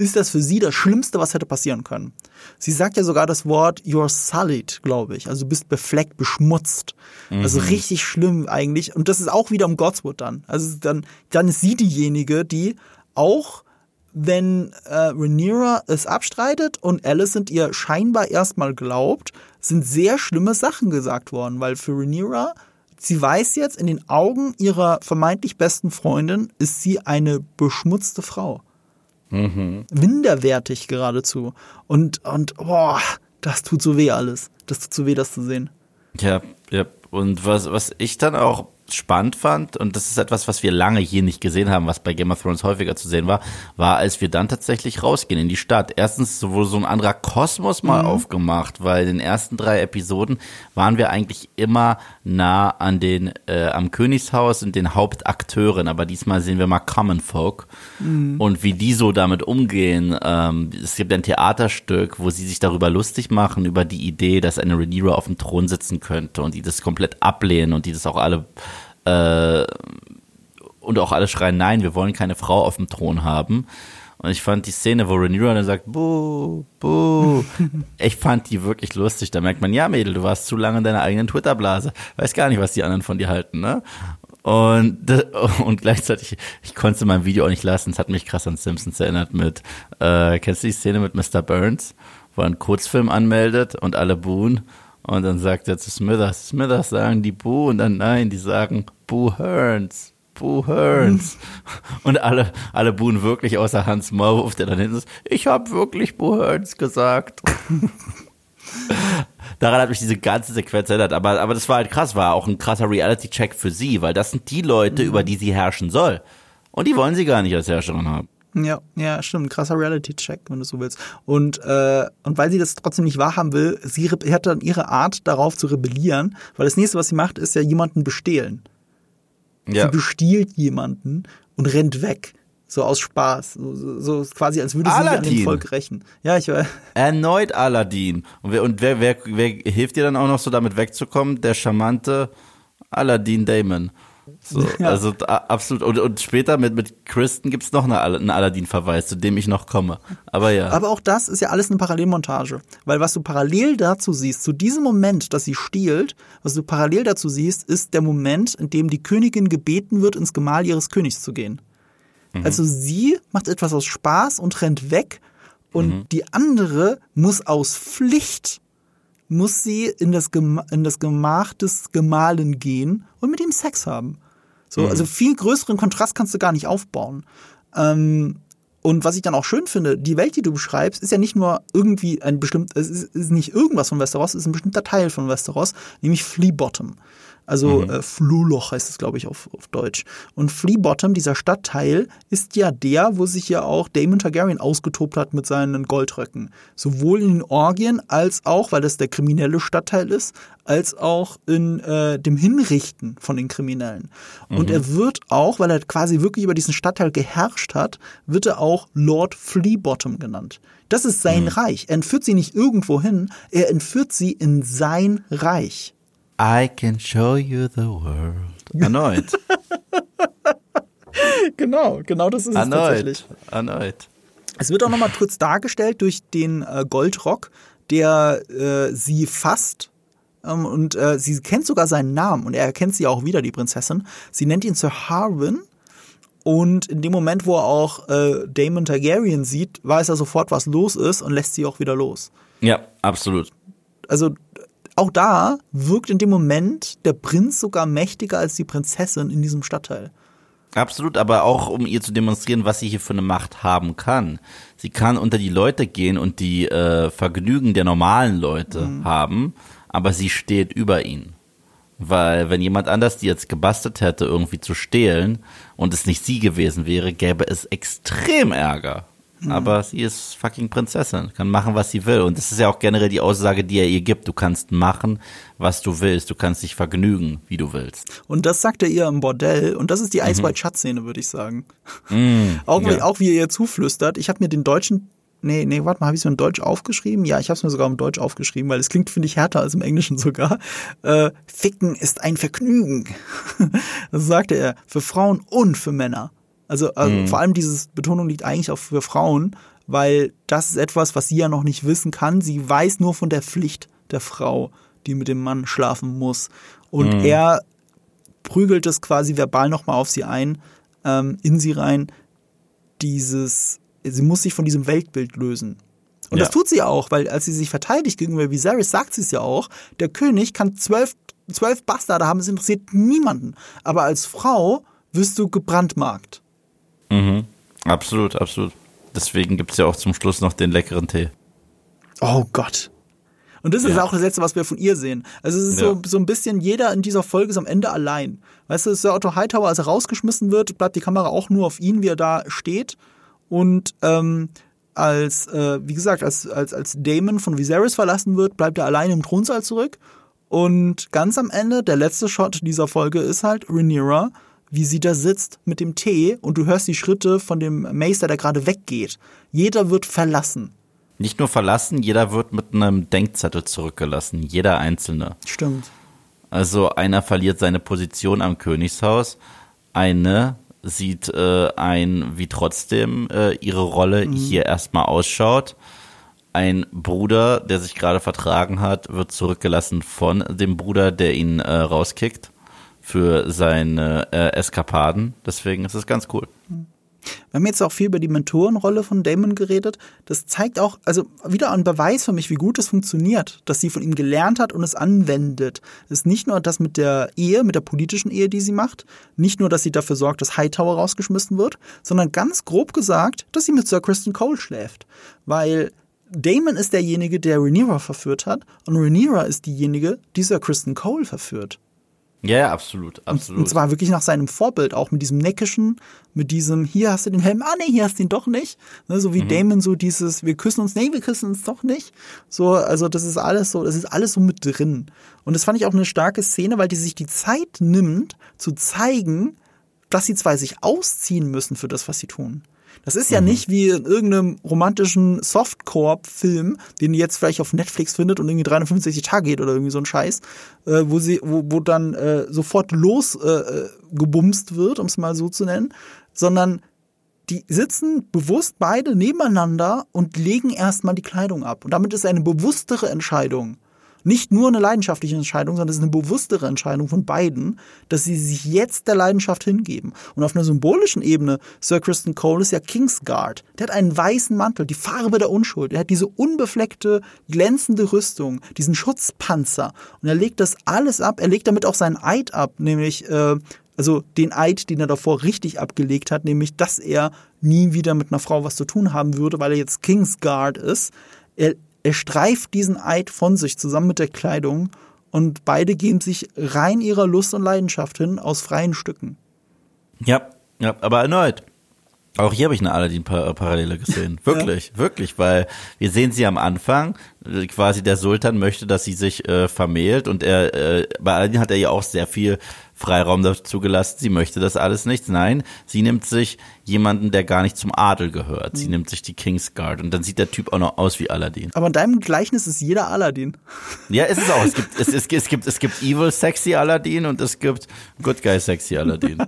ist das für sie das Schlimmste, was hätte passieren können. Sie sagt ja sogar das Wort you're sullied, glaube ich. Also du bist befleckt, beschmutzt. Also mhm. Also richtig schlimm eigentlich. Und das ist auch wieder um Godswood dann. Also dann, dann ist sie diejenige, die auch wenn äh, Rhaenyra es abstreitet und Alicent ihr scheinbar erstmal glaubt, sind sehr schlimme Sachen gesagt worden, weil für Rhaenyra, sie weiß jetzt, in den Augen ihrer vermeintlich besten Freundin ist sie eine beschmutzte Frau. Mhm. Minderwertig geradezu. Und, und, boah, das tut so weh alles. Das tut so weh, das zu sehen. Ja, ja. Und was, was ich dann auch spannend fand, und das ist etwas, was wir lange hier nicht gesehen haben, was bei Game of Thrones häufiger zu sehen war, war, als wir dann tatsächlich rausgehen in die Stadt. Erstens wurde so ein anderer Kosmos mal mhm. aufgemacht, weil in den ersten drei Episoden waren wir eigentlich immer nah an den, äh, am Königshaus und den Hauptakteuren, aber diesmal sehen wir mal Common Folk mhm. und wie die so damit umgehen. Ähm, es gibt ein Theaterstück, wo sie sich darüber lustig machen, über die Idee, dass eine Rhaenyra auf dem Thron sitzen könnte und die das komplett ablehnen und die das auch alle äh, und auch alle schreien, nein, wir wollen keine Frau auf dem Thron haben. Und ich fand die Szene, wo Rhaenyra dann sagt, buh, buh, ich fand die wirklich lustig. Da merkt man, ja, Mädel, du warst zu lange in deiner eigenen Twitter-Blase. Weiß gar nicht, was die anderen von dir halten, ne? Und, und gleichzeitig, ich konnte mein Video auch nicht lassen. Es hat mich krass an Simpsons erinnert mit, äh, kennst du die Szene mit Mr. Burns, wo er einen Kurzfilm anmeldet und alle buhen? Und dann sagt er zu Smithers, Smithers sagen die Boo und dann nein, die sagen Boo Hearns. Boo Hearns. und alle, alle buhen wirklich außer Hans Maulwurf, der dann hinten ist, ich habe wirklich Boo Hearns gesagt. Daran hat mich diese ganze Sequenz erinnert. Aber, aber das war halt krass, war auch ein krasser Reality-Check für sie, weil das sind die Leute, mhm. über die sie herrschen soll. Und die wollen sie gar nicht als Herrscherin haben. Ja, ja, stimmt. Krasser Reality-Check, wenn du so willst. Und, äh, und weil sie das trotzdem nicht wahrhaben will, sie hat dann ihre Art, darauf zu rebellieren, weil das nächste, was sie macht, ist ja jemanden bestehlen. Ja. Sie bestiehlt jemanden und rennt weg. So aus Spaß. So, so quasi, als würde sie an dem Volk rächen. Ja, ich weiß. Erneut Aladdin. Und, wer, und wer, wer, wer hilft dir dann auch noch so damit wegzukommen? Der charmante Aladdin Damon. So, ja. Also absolut. Und, und später mit, mit Kristen gibt's noch eine, einen Aladdin-Verweis, zu dem ich noch komme. Aber ja. Aber auch das ist ja alles eine Parallelmontage. Weil was du parallel dazu siehst, zu diesem Moment, dass sie stiehlt, was du parallel dazu siehst, ist der Moment, in dem die Königin gebeten wird, ins Gemahl ihres Königs zu gehen. Mhm. Also sie macht etwas aus Spaß und rennt weg und mhm. die andere muss aus Pflicht muss sie in das, Gem in das Gemach des Gemahlen gehen und mit ihm Sex haben. So, mhm. also viel größeren Kontrast kannst du gar nicht aufbauen. Ähm, und was ich dann auch schön finde, die Welt, die du beschreibst, ist ja nicht nur irgendwie ein bestimmter, es ist, ist nicht irgendwas von Westeros, es ist ein bestimmter Teil von Westeros, nämlich Flea Bottom. Also mhm. äh, Fluhloch heißt es, glaube ich, auf, auf Deutsch. Und Flea Bottom, dieser Stadtteil, ist ja der, wo sich ja auch Damon Targaryen ausgetobt hat mit seinen Goldröcken. Sowohl in den Orgien als auch, weil das der kriminelle Stadtteil ist, als auch in äh, dem Hinrichten von den Kriminellen. Mhm. Und er wird auch, weil er quasi wirklich über diesen Stadtteil geherrscht hat, wird er auch Lord Fleabottom genannt. Das ist sein mhm. Reich. Er entführt sie nicht irgendwo hin, er entführt sie in sein Reich. I can show you the world. Erneut. genau, genau das ist Erneut. es tatsächlich. Erneut. Es wird auch nochmal kurz dargestellt durch den äh, Goldrock, der äh, sie fasst. Ähm, und äh, sie kennt sogar seinen Namen und er erkennt sie auch wieder, die Prinzessin. Sie nennt ihn Sir Harwin. Und in dem Moment, wo er auch äh, Damon Targaryen sieht, weiß er sofort, was los ist und lässt sie auch wieder los. Ja, absolut. Also auch da wirkt in dem Moment der Prinz sogar mächtiger als die Prinzessin in diesem Stadtteil. Absolut, aber auch um ihr zu demonstrieren, was sie hier für eine Macht haben kann. Sie kann unter die Leute gehen und die äh, Vergnügen der normalen Leute mhm. haben, aber sie steht über ihnen. Weil wenn jemand anders die jetzt gebastelt hätte, irgendwie zu stehlen und es nicht sie gewesen wäre, gäbe es extrem Ärger. Mhm. aber sie ist fucking Prinzessin, kann machen, was sie will. Und das ist ja auch generell die Aussage, die er ihr gibt. Du kannst machen, was du willst. Du kannst dich vergnügen, wie du willst. Und das sagt er ihr im Bordell. Und das ist die mhm. White Shut Szene, würde ich sagen. Mhm. auch, ja. auch wie er ihr zuflüstert. Ich habe mir den deutschen Nee, nee, warte mal, habe ich es mir in Deutsch aufgeschrieben? Ja, ich habe es mir sogar im Deutsch aufgeschrieben, weil es klingt, finde ich, härter als im Englischen sogar. Äh, Ficken ist ein Vergnügen. das sagte er, für Frauen und für Männer. Also, also mhm. vor allem diese Betonung liegt eigentlich auch für Frauen, weil das ist etwas, was sie ja noch nicht wissen kann. Sie weiß nur von der Pflicht der Frau, die mit dem Mann schlafen muss. Und mhm. er prügelt es quasi verbal nochmal auf sie ein, ähm, in sie rein. Dieses, sie muss sich von diesem Weltbild lösen. Und ja. das tut sie auch, weil als sie sich verteidigt gegenüber Viserys, sagt sie es ja auch, der König kann zwölf, zwölf Bastarde haben, es interessiert niemanden. Aber als Frau wirst du gebrandmarkt. Mhm. Absolut, absolut. Deswegen gibt es ja auch zum Schluss noch den leckeren Tee. Oh Gott. Und das ist ja. auch das Letzte, was wir von ihr sehen. Also es ist ja. so, so ein bisschen, jeder in dieser Folge ist am Ende allein. Weißt du, Sir Otto Hightower, als er rausgeschmissen wird, bleibt die Kamera auch nur auf ihn, wie er da steht. Und ähm, als, äh, wie gesagt, als, als, als Damon von Viserys verlassen wird, bleibt er allein im Thronsaal zurück. Und ganz am Ende, der letzte Shot dieser Folge ist halt Rhaenyra, wie sie da sitzt mit dem Tee und du hörst die Schritte von dem Meister, der gerade weggeht. Jeder wird verlassen. Nicht nur verlassen, jeder wird mit einem Denkzettel zurückgelassen. Jeder Einzelne. Stimmt. Also einer verliert seine Position am Königshaus, eine sieht äh, ein, wie trotzdem äh, ihre Rolle mhm. hier erstmal ausschaut. Ein Bruder, der sich gerade vertragen hat, wird zurückgelassen von dem Bruder, der ihn äh, rauskickt für seine äh, Eskapaden. Deswegen ist es ganz cool. Wir haben jetzt auch viel über die Mentorenrolle von Damon geredet. Das zeigt auch, also wieder ein Beweis für mich, wie gut es funktioniert, dass sie von ihm gelernt hat und es anwendet. Es ist nicht nur das mit der Ehe, mit der politischen Ehe, die sie macht, nicht nur, dass sie dafür sorgt, dass Hightower rausgeschmissen wird, sondern ganz grob gesagt, dass sie mit Sir Kristen Cole schläft. Weil Damon ist derjenige, der Rhaenyra verführt hat und Rhaenyra ist diejenige, die Sir Kristen Cole verführt. Ja, ja, absolut, absolut. Und, zwar wirklich nach seinem Vorbild, auch mit diesem Neckischen, mit diesem, hier hast du den Helm, ah nee, hier hast du ihn doch nicht. Ne, so wie mhm. Damon so dieses, wir küssen uns, nee, wir küssen uns doch nicht. So, also das ist alles so, das ist alles so mit drin. Und das fand ich auch eine starke Szene, weil die sich die Zeit nimmt, zu zeigen, dass sie zwar sich ausziehen müssen für das, was sie tun. Das ist ja mhm. nicht wie in irgendeinem romantischen Softcore-Film, den ihr jetzt vielleicht auf Netflix findet und irgendwie 365 Tage geht oder irgendwie so ein Scheiß, äh, wo sie, wo, wo dann äh, sofort losgebumst äh, wird, um es mal so zu nennen, sondern die sitzen bewusst beide nebeneinander und legen erstmal die Kleidung ab. Und damit ist eine bewusstere Entscheidung nicht nur eine leidenschaftliche Entscheidung, sondern es ist eine bewusstere Entscheidung von beiden, dass sie sich jetzt der Leidenschaft hingeben. Und auf einer symbolischen Ebene, Sir Kristen Cole ist ja Kingsguard. Der hat einen weißen Mantel, die Farbe der Unschuld. Er hat diese unbefleckte, glänzende Rüstung, diesen Schutzpanzer. Und er legt das alles ab. Er legt damit auch seinen Eid ab, nämlich äh, also den Eid, den er davor richtig abgelegt hat, nämlich, dass er nie wieder mit einer Frau was zu tun haben würde, weil er jetzt Kingsguard ist. Er er streift diesen Eid von sich zusammen mit der Kleidung und beide geben sich rein ihrer Lust und Leidenschaft hin aus freien Stücken. Ja, ja, aber erneut. Auch hier habe ich eine Aladdin-Parallele gesehen. Wirklich, ja. wirklich, weil wir sehen sie am Anfang, quasi der Sultan möchte, dass sie sich äh, vermählt und er, äh, bei Aladdin hat er ja auch sehr viel Freiraum dazu gelassen. Sie möchte das alles nicht. Nein, sie nimmt sich jemanden, der gar nicht zum Adel gehört. Sie mhm. nimmt sich die Kingsguard und dann sieht der Typ auch noch aus wie Aladdin. Aber in deinem Gleichnis ist jeder Aladdin. Ja, ist es auch. Es gibt, es, es, es gibt, es gibt Evil Sexy Aladdin und es gibt Good Guy Sexy Aladdin.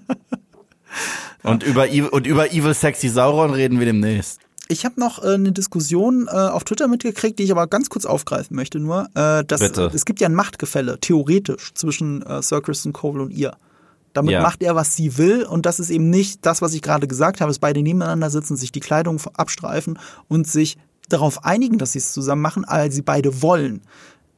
und über, und über Evil Sexy Sauron reden wir demnächst. Ich habe noch äh, eine Diskussion äh, auf Twitter mitgekriegt, die ich aber ganz kurz aufgreifen möchte. Nur, äh, dass Bitte. es gibt ja ein Machtgefälle theoretisch zwischen äh, Sir Kristen Cole und ihr. Damit ja. macht er, was sie will, und das ist eben nicht das, was ich gerade gesagt habe, dass beide nebeneinander sitzen, sich die Kleidung abstreifen und sich darauf einigen, dass sie es zusammen machen, als sie beide wollen.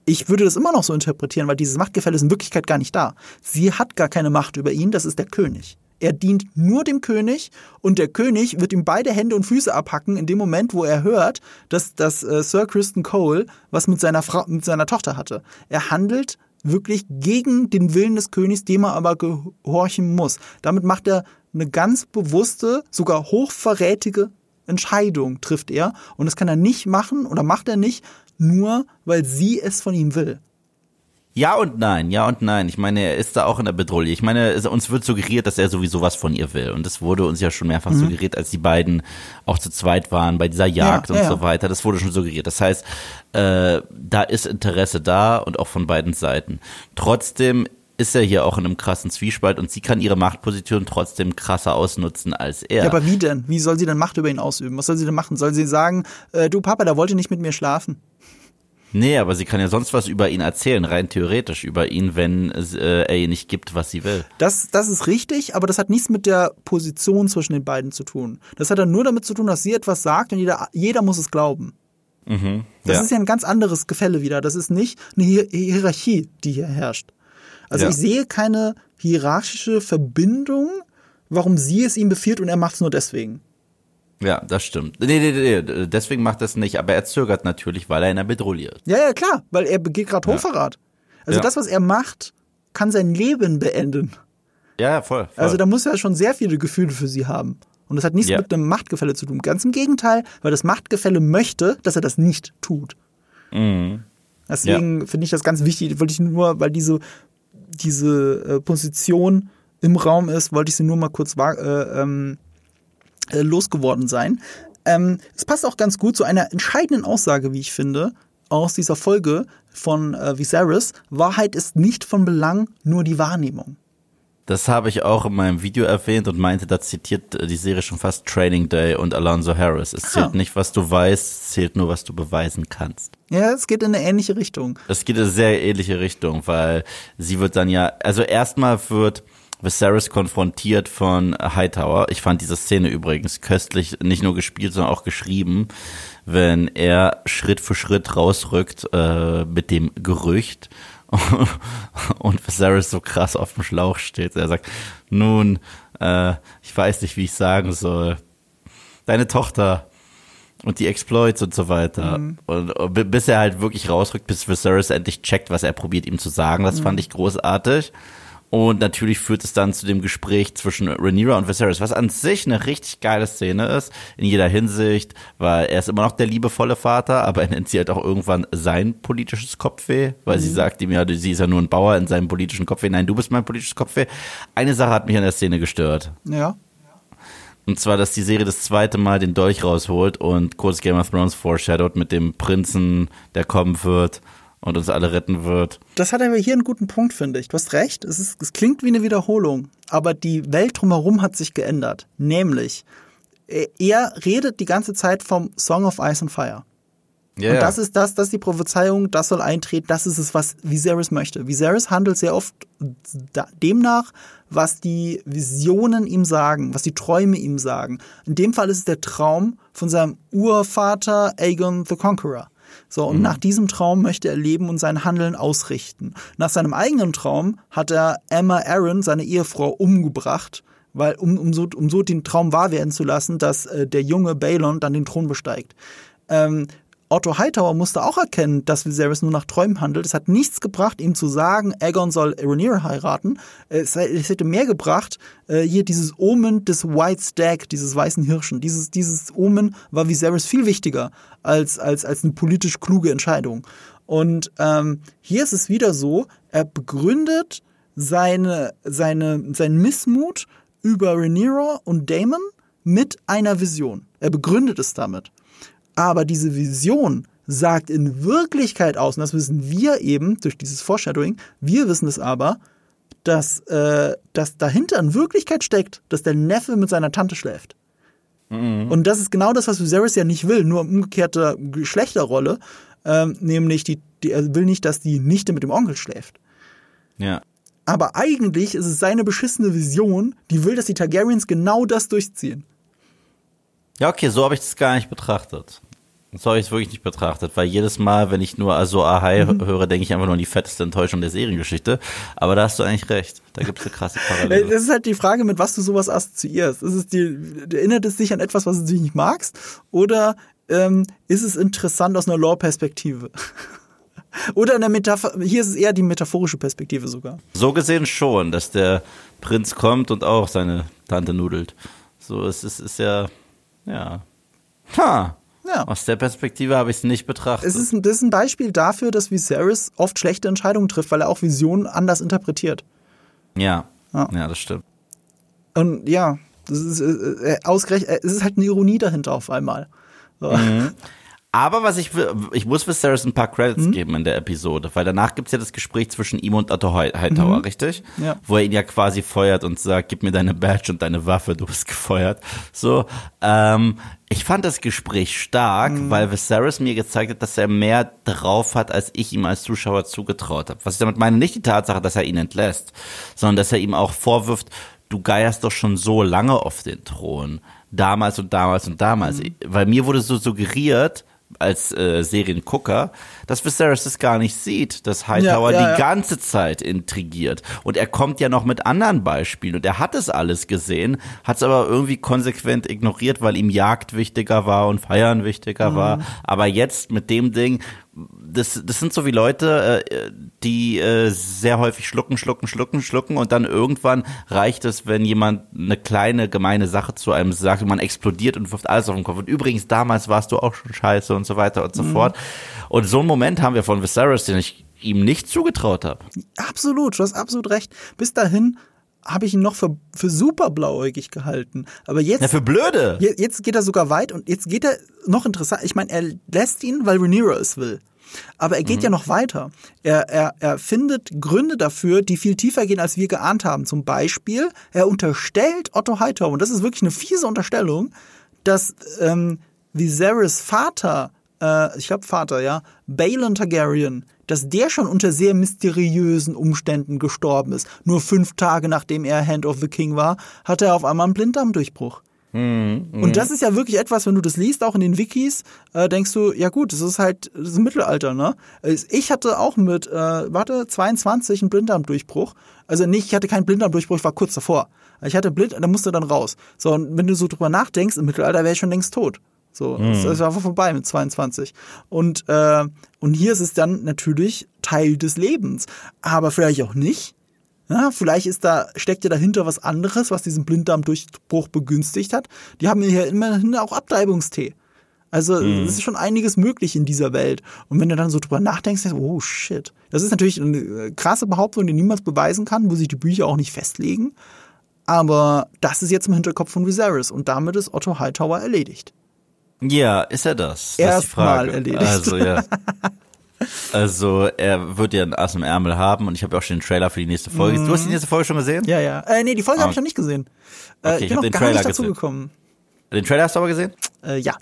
Ich würde das immer noch so interpretieren, weil dieses Machtgefälle ist in Wirklichkeit gar nicht da. Sie hat gar keine Macht über ihn, das ist der König. Er dient nur dem König und der König wird ihm beide Hände und Füße abhacken in dem Moment, wo er hört, dass, dass äh, Sir Kristen Cole was mit seiner Frau, mit seiner Tochter hatte. Er handelt wirklich gegen den Willen des Königs, dem er aber gehorchen muss. Damit macht er eine ganz bewusste, sogar hochverrätige Entscheidung trifft er und das kann er nicht machen oder macht er nicht, nur weil sie es von ihm will. Ja und nein, ja und nein. Ich meine, er ist da auch in der Bedrohung. Ich meine, es, uns wird suggeriert, dass er sowieso was von ihr will. Und das wurde uns ja schon mehrfach mhm. suggeriert, als die beiden auch zu zweit waren bei dieser Jagd ja, und ja, so weiter. Das wurde schon suggeriert. Das heißt, äh, da ist Interesse da und auch von beiden Seiten. Trotzdem ist er hier auch in einem krassen Zwiespalt und sie kann ihre Machtposition trotzdem krasser ausnutzen als er. Ja, aber wie denn? Wie soll sie denn Macht über ihn ausüben? Was soll sie denn machen? Soll sie sagen, äh, du Papa, der wollte nicht mit mir schlafen? Nee, aber sie kann ja sonst was über ihn erzählen, rein theoretisch über ihn, wenn äh, er ihr nicht gibt, was sie will. Das, das ist richtig, aber das hat nichts mit der Position zwischen den beiden zu tun. Das hat dann nur damit zu tun, dass sie etwas sagt und jeder, jeder muss es glauben. Mhm, das ja. ist ja ein ganz anderes Gefälle wieder. Das ist nicht eine Hierarchie, die hier herrscht. Also ja. ich sehe keine hierarchische Verbindung, warum sie es ihm befiehlt und er macht es nur deswegen. Ja, das stimmt. Nee, nee, nee, deswegen macht er es nicht, aber er zögert natürlich, weil er in der Bedrohung ist. Ja, ja, klar, weil er begeht gerade Hochverrat. Also ja. das, was er macht, kann sein Leben beenden. Ja, ja, voll, voll. Also da muss er schon sehr viele Gefühle für sie haben. Und das hat nichts ja. mit einem Machtgefälle zu tun. Ganz im Gegenteil, weil das Machtgefälle möchte, dass er das nicht tut. Mhm. Deswegen finde ich das ganz wichtig, wollte ich nur, weil diese, diese äh, Position im Raum ist, wollte ich sie nur mal kurz äh, ähm, äh, losgeworden sein. Ähm, es passt auch ganz gut zu einer entscheidenden Aussage, wie ich finde, aus dieser Folge von äh, Viserys. Wahrheit ist nicht von Belang, nur die Wahrnehmung. Das habe ich auch in meinem Video erwähnt und meinte, da zitiert äh, die Serie schon fast Training Day und Alonso Harris. Es zählt ah. nicht, was du weißt, es zählt nur, was du beweisen kannst. Ja, es geht in eine ähnliche Richtung. Es geht in eine sehr ähnliche Richtung, weil sie wird dann ja, also erstmal wird Viserys konfrontiert von Hightower. Ich fand diese Szene übrigens köstlich, nicht nur gespielt, sondern auch geschrieben, wenn er Schritt für Schritt rausrückt äh, mit dem Gerücht und Viserys so krass auf dem Schlauch steht. Er sagt, nun, äh, ich weiß nicht, wie ich sagen soll. Deine Tochter und die Exploits und so weiter. Mhm. Und, und, bis er halt wirklich rausrückt, bis Viserys endlich checkt, was er probiert ihm zu sagen. Das mhm. fand ich großartig. Und natürlich führt es dann zu dem Gespräch zwischen Rhaenyra und Viserys, was an sich eine richtig geile Szene ist, in jeder Hinsicht, weil er ist immer noch der liebevolle Vater, aber er nennt sie halt auch irgendwann sein politisches Kopfweh, weil mhm. sie sagt ihm ja, sie ist ja nur ein Bauer in seinem politischen Kopfweh. Nein, du bist mein politisches Kopfweh. Eine Sache hat mich an der Szene gestört. Ja. Und zwar, dass die Serie das zweite Mal den Dolch rausholt und kurz Game of Thrones foreshadowed mit dem Prinzen, der kommen wird und uns alle retten wird. Das hat aber hier einen guten Punkt, finde ich. Du hast recht, es, ist, es klingt wie eine Wiederholung, aber die Welt drumherum hat sich geändert. Nämlich, er redet die ganze Zeit vom Song of Ice and Fire. Yeah. Und das ist das, das ist die Prophezeiung, das soll eintreten, das ist es, was Viserys möchte. Viserys handelt sehr oft demnach, was die Visionen ihm sagen, was die Träume ihm sagen. In dem Fall ist es der Traum von seinem Urvater Aegon the Conqueror. So, und mhm. nach diesem Traum möchte er leben und sein Handeln ausrichten. Nach seinem eigenen Traum hat er Emma Aaron, seine Ehefrau, umgebracht, weil, um, um, so, um so den Traum wahr werden zu lassen, dass äh, der junge Balon dann den Thron besteigt. Ähm, Otto Hightower musste auch erkennen, dass Viserys nur nach Träumen handelt. Es hat nichts gebracht, ihm zu sagen, Aegon soll Rhaenyra heiraten. Es, hätte mehr gebracht, äh, hier dieses Omen des White Stag, dieses weißen Hirschen. Dieses, dieses Omen war Viserys viel wichtiger als, als, als eine politisch kluge Entscheidung. Und ähm, hier ist es wieder so, er begründet seine, seine, seinen Missmut über Rhaenyra und Damon mit einer Vision. Er begründet es damit. Aber diese Vision sagt in Wirklichkeit aus, und das wissen wir eben durch dieses Foreshadowing, wir wissen es aber, dass, äh, dass dahinter in Wirklichkeit steckt, dass der Neffe mit seiner Tante schläft. Mhm. Und das ist genau das, was Viserys ja nicht will, nur umgekehrte Geschlechterrolle, ähm, nämlich die, die, er will nicht, dass die Nichte mit dem Onkel schläft. Ja. Aber eigentlich ist es seine beschissene Vision, die will, dass die Targaryens genau das durchziehen. Ja, okay, so habe ich das gar nicht betrachtet. So habe ich es wirklich nicht betrachtet, weil jedes Mal, wenn ich nur also Ahai mhm. höre, denke ich einfach nur an die fetteste Enttäuschung der Seriengeschichte. Aber da hast du eigentlich recht. Da gibt es eine krasse Parallele. Das ist halt die Frage, mit was du sowas assoziierst. Ist es dir, erinnert es dich an etwas, was du nicht magst? Oder ähm, ist es interessant aus einer Lore-Perspektive? Oder eine Metapher, hier ist es eher die metaphorische Perspektive sogar. So gesehen schon, dass der Prinz kommt und auch seine Tante nudelt. So, es ist, ist ja, ja. Ha. Ja. Aus der Perspektive habe ich es nicht betrachtet. Es ist, ein- das ist ein Beispiel dafür, dass Viserys oft schlechte Entscheidungen trifft, weil er auch Visionen anders interpretiert. ja. Ja. ja, das stimmt. Und ja, das ist äh, äh, ausgerechnet, äh, es ist halt eine Ironie dahinter auf einmal. So. Mhm. Aber was ich, will- ich muss Viserys ein paar Credits geben in der Episode, weil danach gibt's ja das Gespräch zwischen ihm und Otto Hi- Hightower, richtig? Ja. Wo er ihn ja quasi feuert und sagt, gib mir deine Badge und deine Waffe, du bist gefeuert. So, ähm, ich fand das Gespräch stark, weil Viserys mir gezeigt hat, dass er mehr drauf hat, als ich ihm als Zuschauer zugetraut habe. Was ich damit meine, nicht die Tatsache, dass er ihn entlässt, sondern dass er ihm auch vorwirft, du geierst doch schon so lange auf den Thron. Damals und damals und damals. Weil mir wurde so suggeriert, als äh, Seriengucker, dass Viserys das gar nicht sieht, dass Hightower Ja, ja, die ja. ganze Zeit intrigiert. Und er kommt ja noch mit anderen Beispielen und er hat es alles gesehen, hat es aber irgendwie konsequent ignoriert, weil ihm Jagd wichtiger war und Feiern wichtiger Mhm. war. Aber jetzt mit dem Ding, das, das sind so wie Leute, äh, die äh, sehr häufig schlucken, schlucken, schlucken, schlucken und dann irgendwann reicht es, wenn jemand eine kleine gemeine Sache zu einem sagt und man explodiert und wirft alles auf den Kopf. Und übrigens, damals warst du auch schon scheiße und so weiter und so fort. Und so einen Moment haben wir von Viserys, den ich ihm nicht zugetraut habe. Absolut, du hast absolut recht. Bis dahin habe ich ihn noch für, für super blauäugig gehalten. Aber jetzt, Ja, für blöde. je- jetzt geht er sogar weit und jetzt geht er noch interessant. Ich meine, er lässt ihn, weil Rhaenyra es will. Aber er geht ja noch weiter. Er, er, er findet Gründe dafür, die viel tiefer gehen, als wir geahnt haben. Zum Beispiel, er unterstellt Otto Hightower, und das ist wirklich eine fiese Unterstellung, dass ähm, Viserys Vater, äh, ich glaube Vater, ja, Balon Targaryen, dass der schon unter sehr mysteriösen Umständen gestorben ist. Nur fünf Tage nachdem er Hand of the King war, hatte er auf einmal einen Blinddarmdurchbruch. Und das ist ja wirklich etwas, wenn du das liest, auch in den Wikis, äh, denkst du, ja gut, das ist halt das ist Mittelalter, ne? Ich hatte auch mit, äh, warte, 22 einen Blinddarmdurchbruch. Also nicht, ich hatte keinen Blinddarmdurchbruch, ich war kurz davor. Ich hatte Blind, da musste dann raus. So, und wenn du so drüber nachdenkst, im Mittelalter wäre ich schon längst tot. So, das, das war vorbei mit 22. Und, äh, und hier ist es dann natürlich Teil des Lebens. Aber vielleicht auch nicht. Ja, vielleicht ist da, steckt ja dahinter was anderes, was diesen Blinddarmdurchbruch begünstigt hat. Die haben ja immerhin auch Abtreibungstee. Also es ist schon einiges möglich in dieser Welt. Und wenn du dann so drüber nachdenkst, denkst du, oh shit. Das ist natürlich eine äh, krasse Behauptung, die niemals beweisen kann, wo sich die Bücher auch nicht festlegen. Aber das ist jetzt im Hinterkopf von Viserys und damit ist Otto Hightower erledigt. Ja, ist er das? Erstmal erledigt. Also, ja. Also, er wird ja ein Ass im Ärmel haben und ich habe ja auch schon den Trailer für die nächste Folge. Du hast die nächste Folge schon gesehen? Mhm. Ja, ja. Äh, nee, die Folge habe ich Ah. noch nicht gesehen. Äh, Okay, ich ich bin hab noch den gar Trailer nicht dazu gesehen. gekommen. Den Trailer hast du aber gesehen? Äh, ja.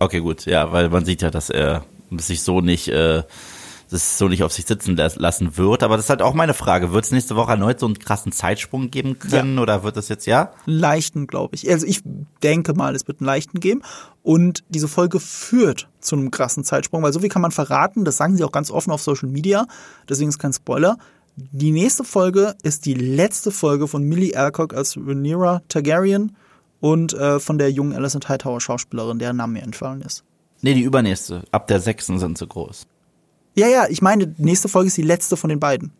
Okay, gut, ja, weil man sieht ja, dass er sich so nicht, äh, das so nicht auf sich sitzen las- lassen wird. Aber das ist halt auch meine Frage. Wird es nächste Woche erneut so einen krassen Zeitsprung geben können oder wird das jetzt, ja? leichten, glaube ich. Also ich denke mal, es wird einen leichten geben. Und diese Folge führt zu einem krassen Zeitsprung, weil so viel kann man verraten, das sagen sie auch ganz offen auf Social Media, deswegen ist kein Spoiler. Die nächste Folge ist die letzte Folge von Millie Alcock als Rhaenyra Targaryen und äh, von der jungen Alicent Hightower Schauspielerin, deren Name mir entfallen ist. Nee, die übernächste. Ab der sechsten sind sie groß. Ja, ja, ich meine, die nächste Folge ist die letzte von den beiden.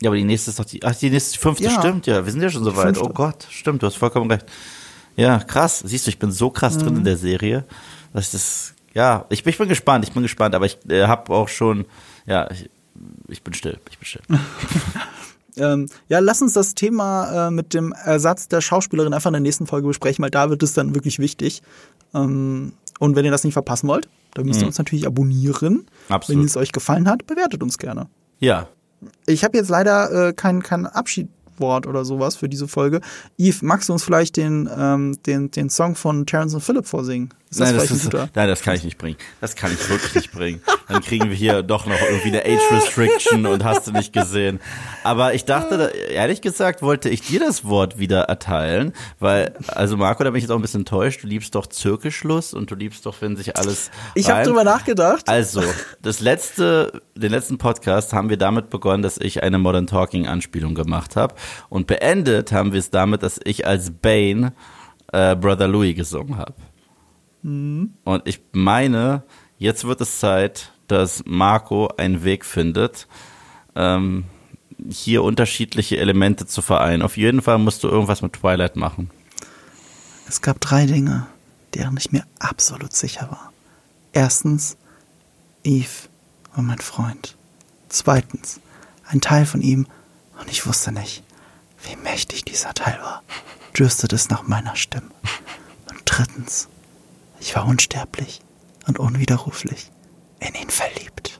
Ja, aber die nächste ist doch die, ach, die nächste, die fünfte, Ja. stimmt, ja. Wir sind ja schon so weit. Fünfte. Oh Gott, stimmt, du hast vollkommen recht. Ja, krass. Siehst du, ich bin so krass Mhm. drin in der Serie, dass ich das, ja, ich, bin- ich bin gespannt, ich bin gespannt, aber ich äh, habe auch schon, ja, ich, ich bin still, ich bin still. Ähm, ja, lass uns das Thema äh, mit dem Ersatz der Schauspielerin einfach in der nächsten Folge besprechen, weil da wird es dann wirklich wichtig. Ähm, und wenn ihr das nicht verpassen wollt, dann müsst ihr uns natürlich abonnieren. Mhm. Absolut. Wenn es euch gefallen hat, bewertet uns gerne. Ja, Ich habe jetzt leider äh, kein, kein Abschiedwort oder sowas für diese Folge. Yves, magst du uns vielleicht den, ähm, den, den Song von Terence und Phillip vorsingen? Ist das nein, das vielleicht ist, nein, das kann ich nicht bringen. Das kann ich wirklich nicht bringen. Dann kriegen wir hier doch noch irgendwie eine Age Restriction und hast du nicht gesehen. Aber ich dachte, da- ehrlich gesagt, wollte ich dir das Wort wieder erteilen, weil, also Marco, da bin ich jetzt auch ein bisschen enttäuscht. Du liebst doch Zirkelschluss und du liebst doch, wenn sich alles. Ich habe drüber nachgedacht. Also, das letzte, den letzten Podcast haben wir damit begonnen, dass ich eine Modern Talking Anspielung gemacht habe. Und beendet haben wir es damit, dass ich als Bane äh, Brother Louis gesungen habe. Und ich meine, jetzt wird es Zeit, dass Marco einen Weg findet, ähm, hier unterschiedliche Elemente zu vereinen. Auf jeden Fall musst du irgendwas mit Twilight machen. Es gab drei Dinge, deren ich mir absolut sicher war. Erstens, Eve war mein Freund. Zweitens, ein Teil von ihm, und ich wusste nicht, wie mächtig dieser Teil war, dürstet es nach meiner Stimme. Und drittens, ich war unsterblich und unwiderruflich in ihn verliebt.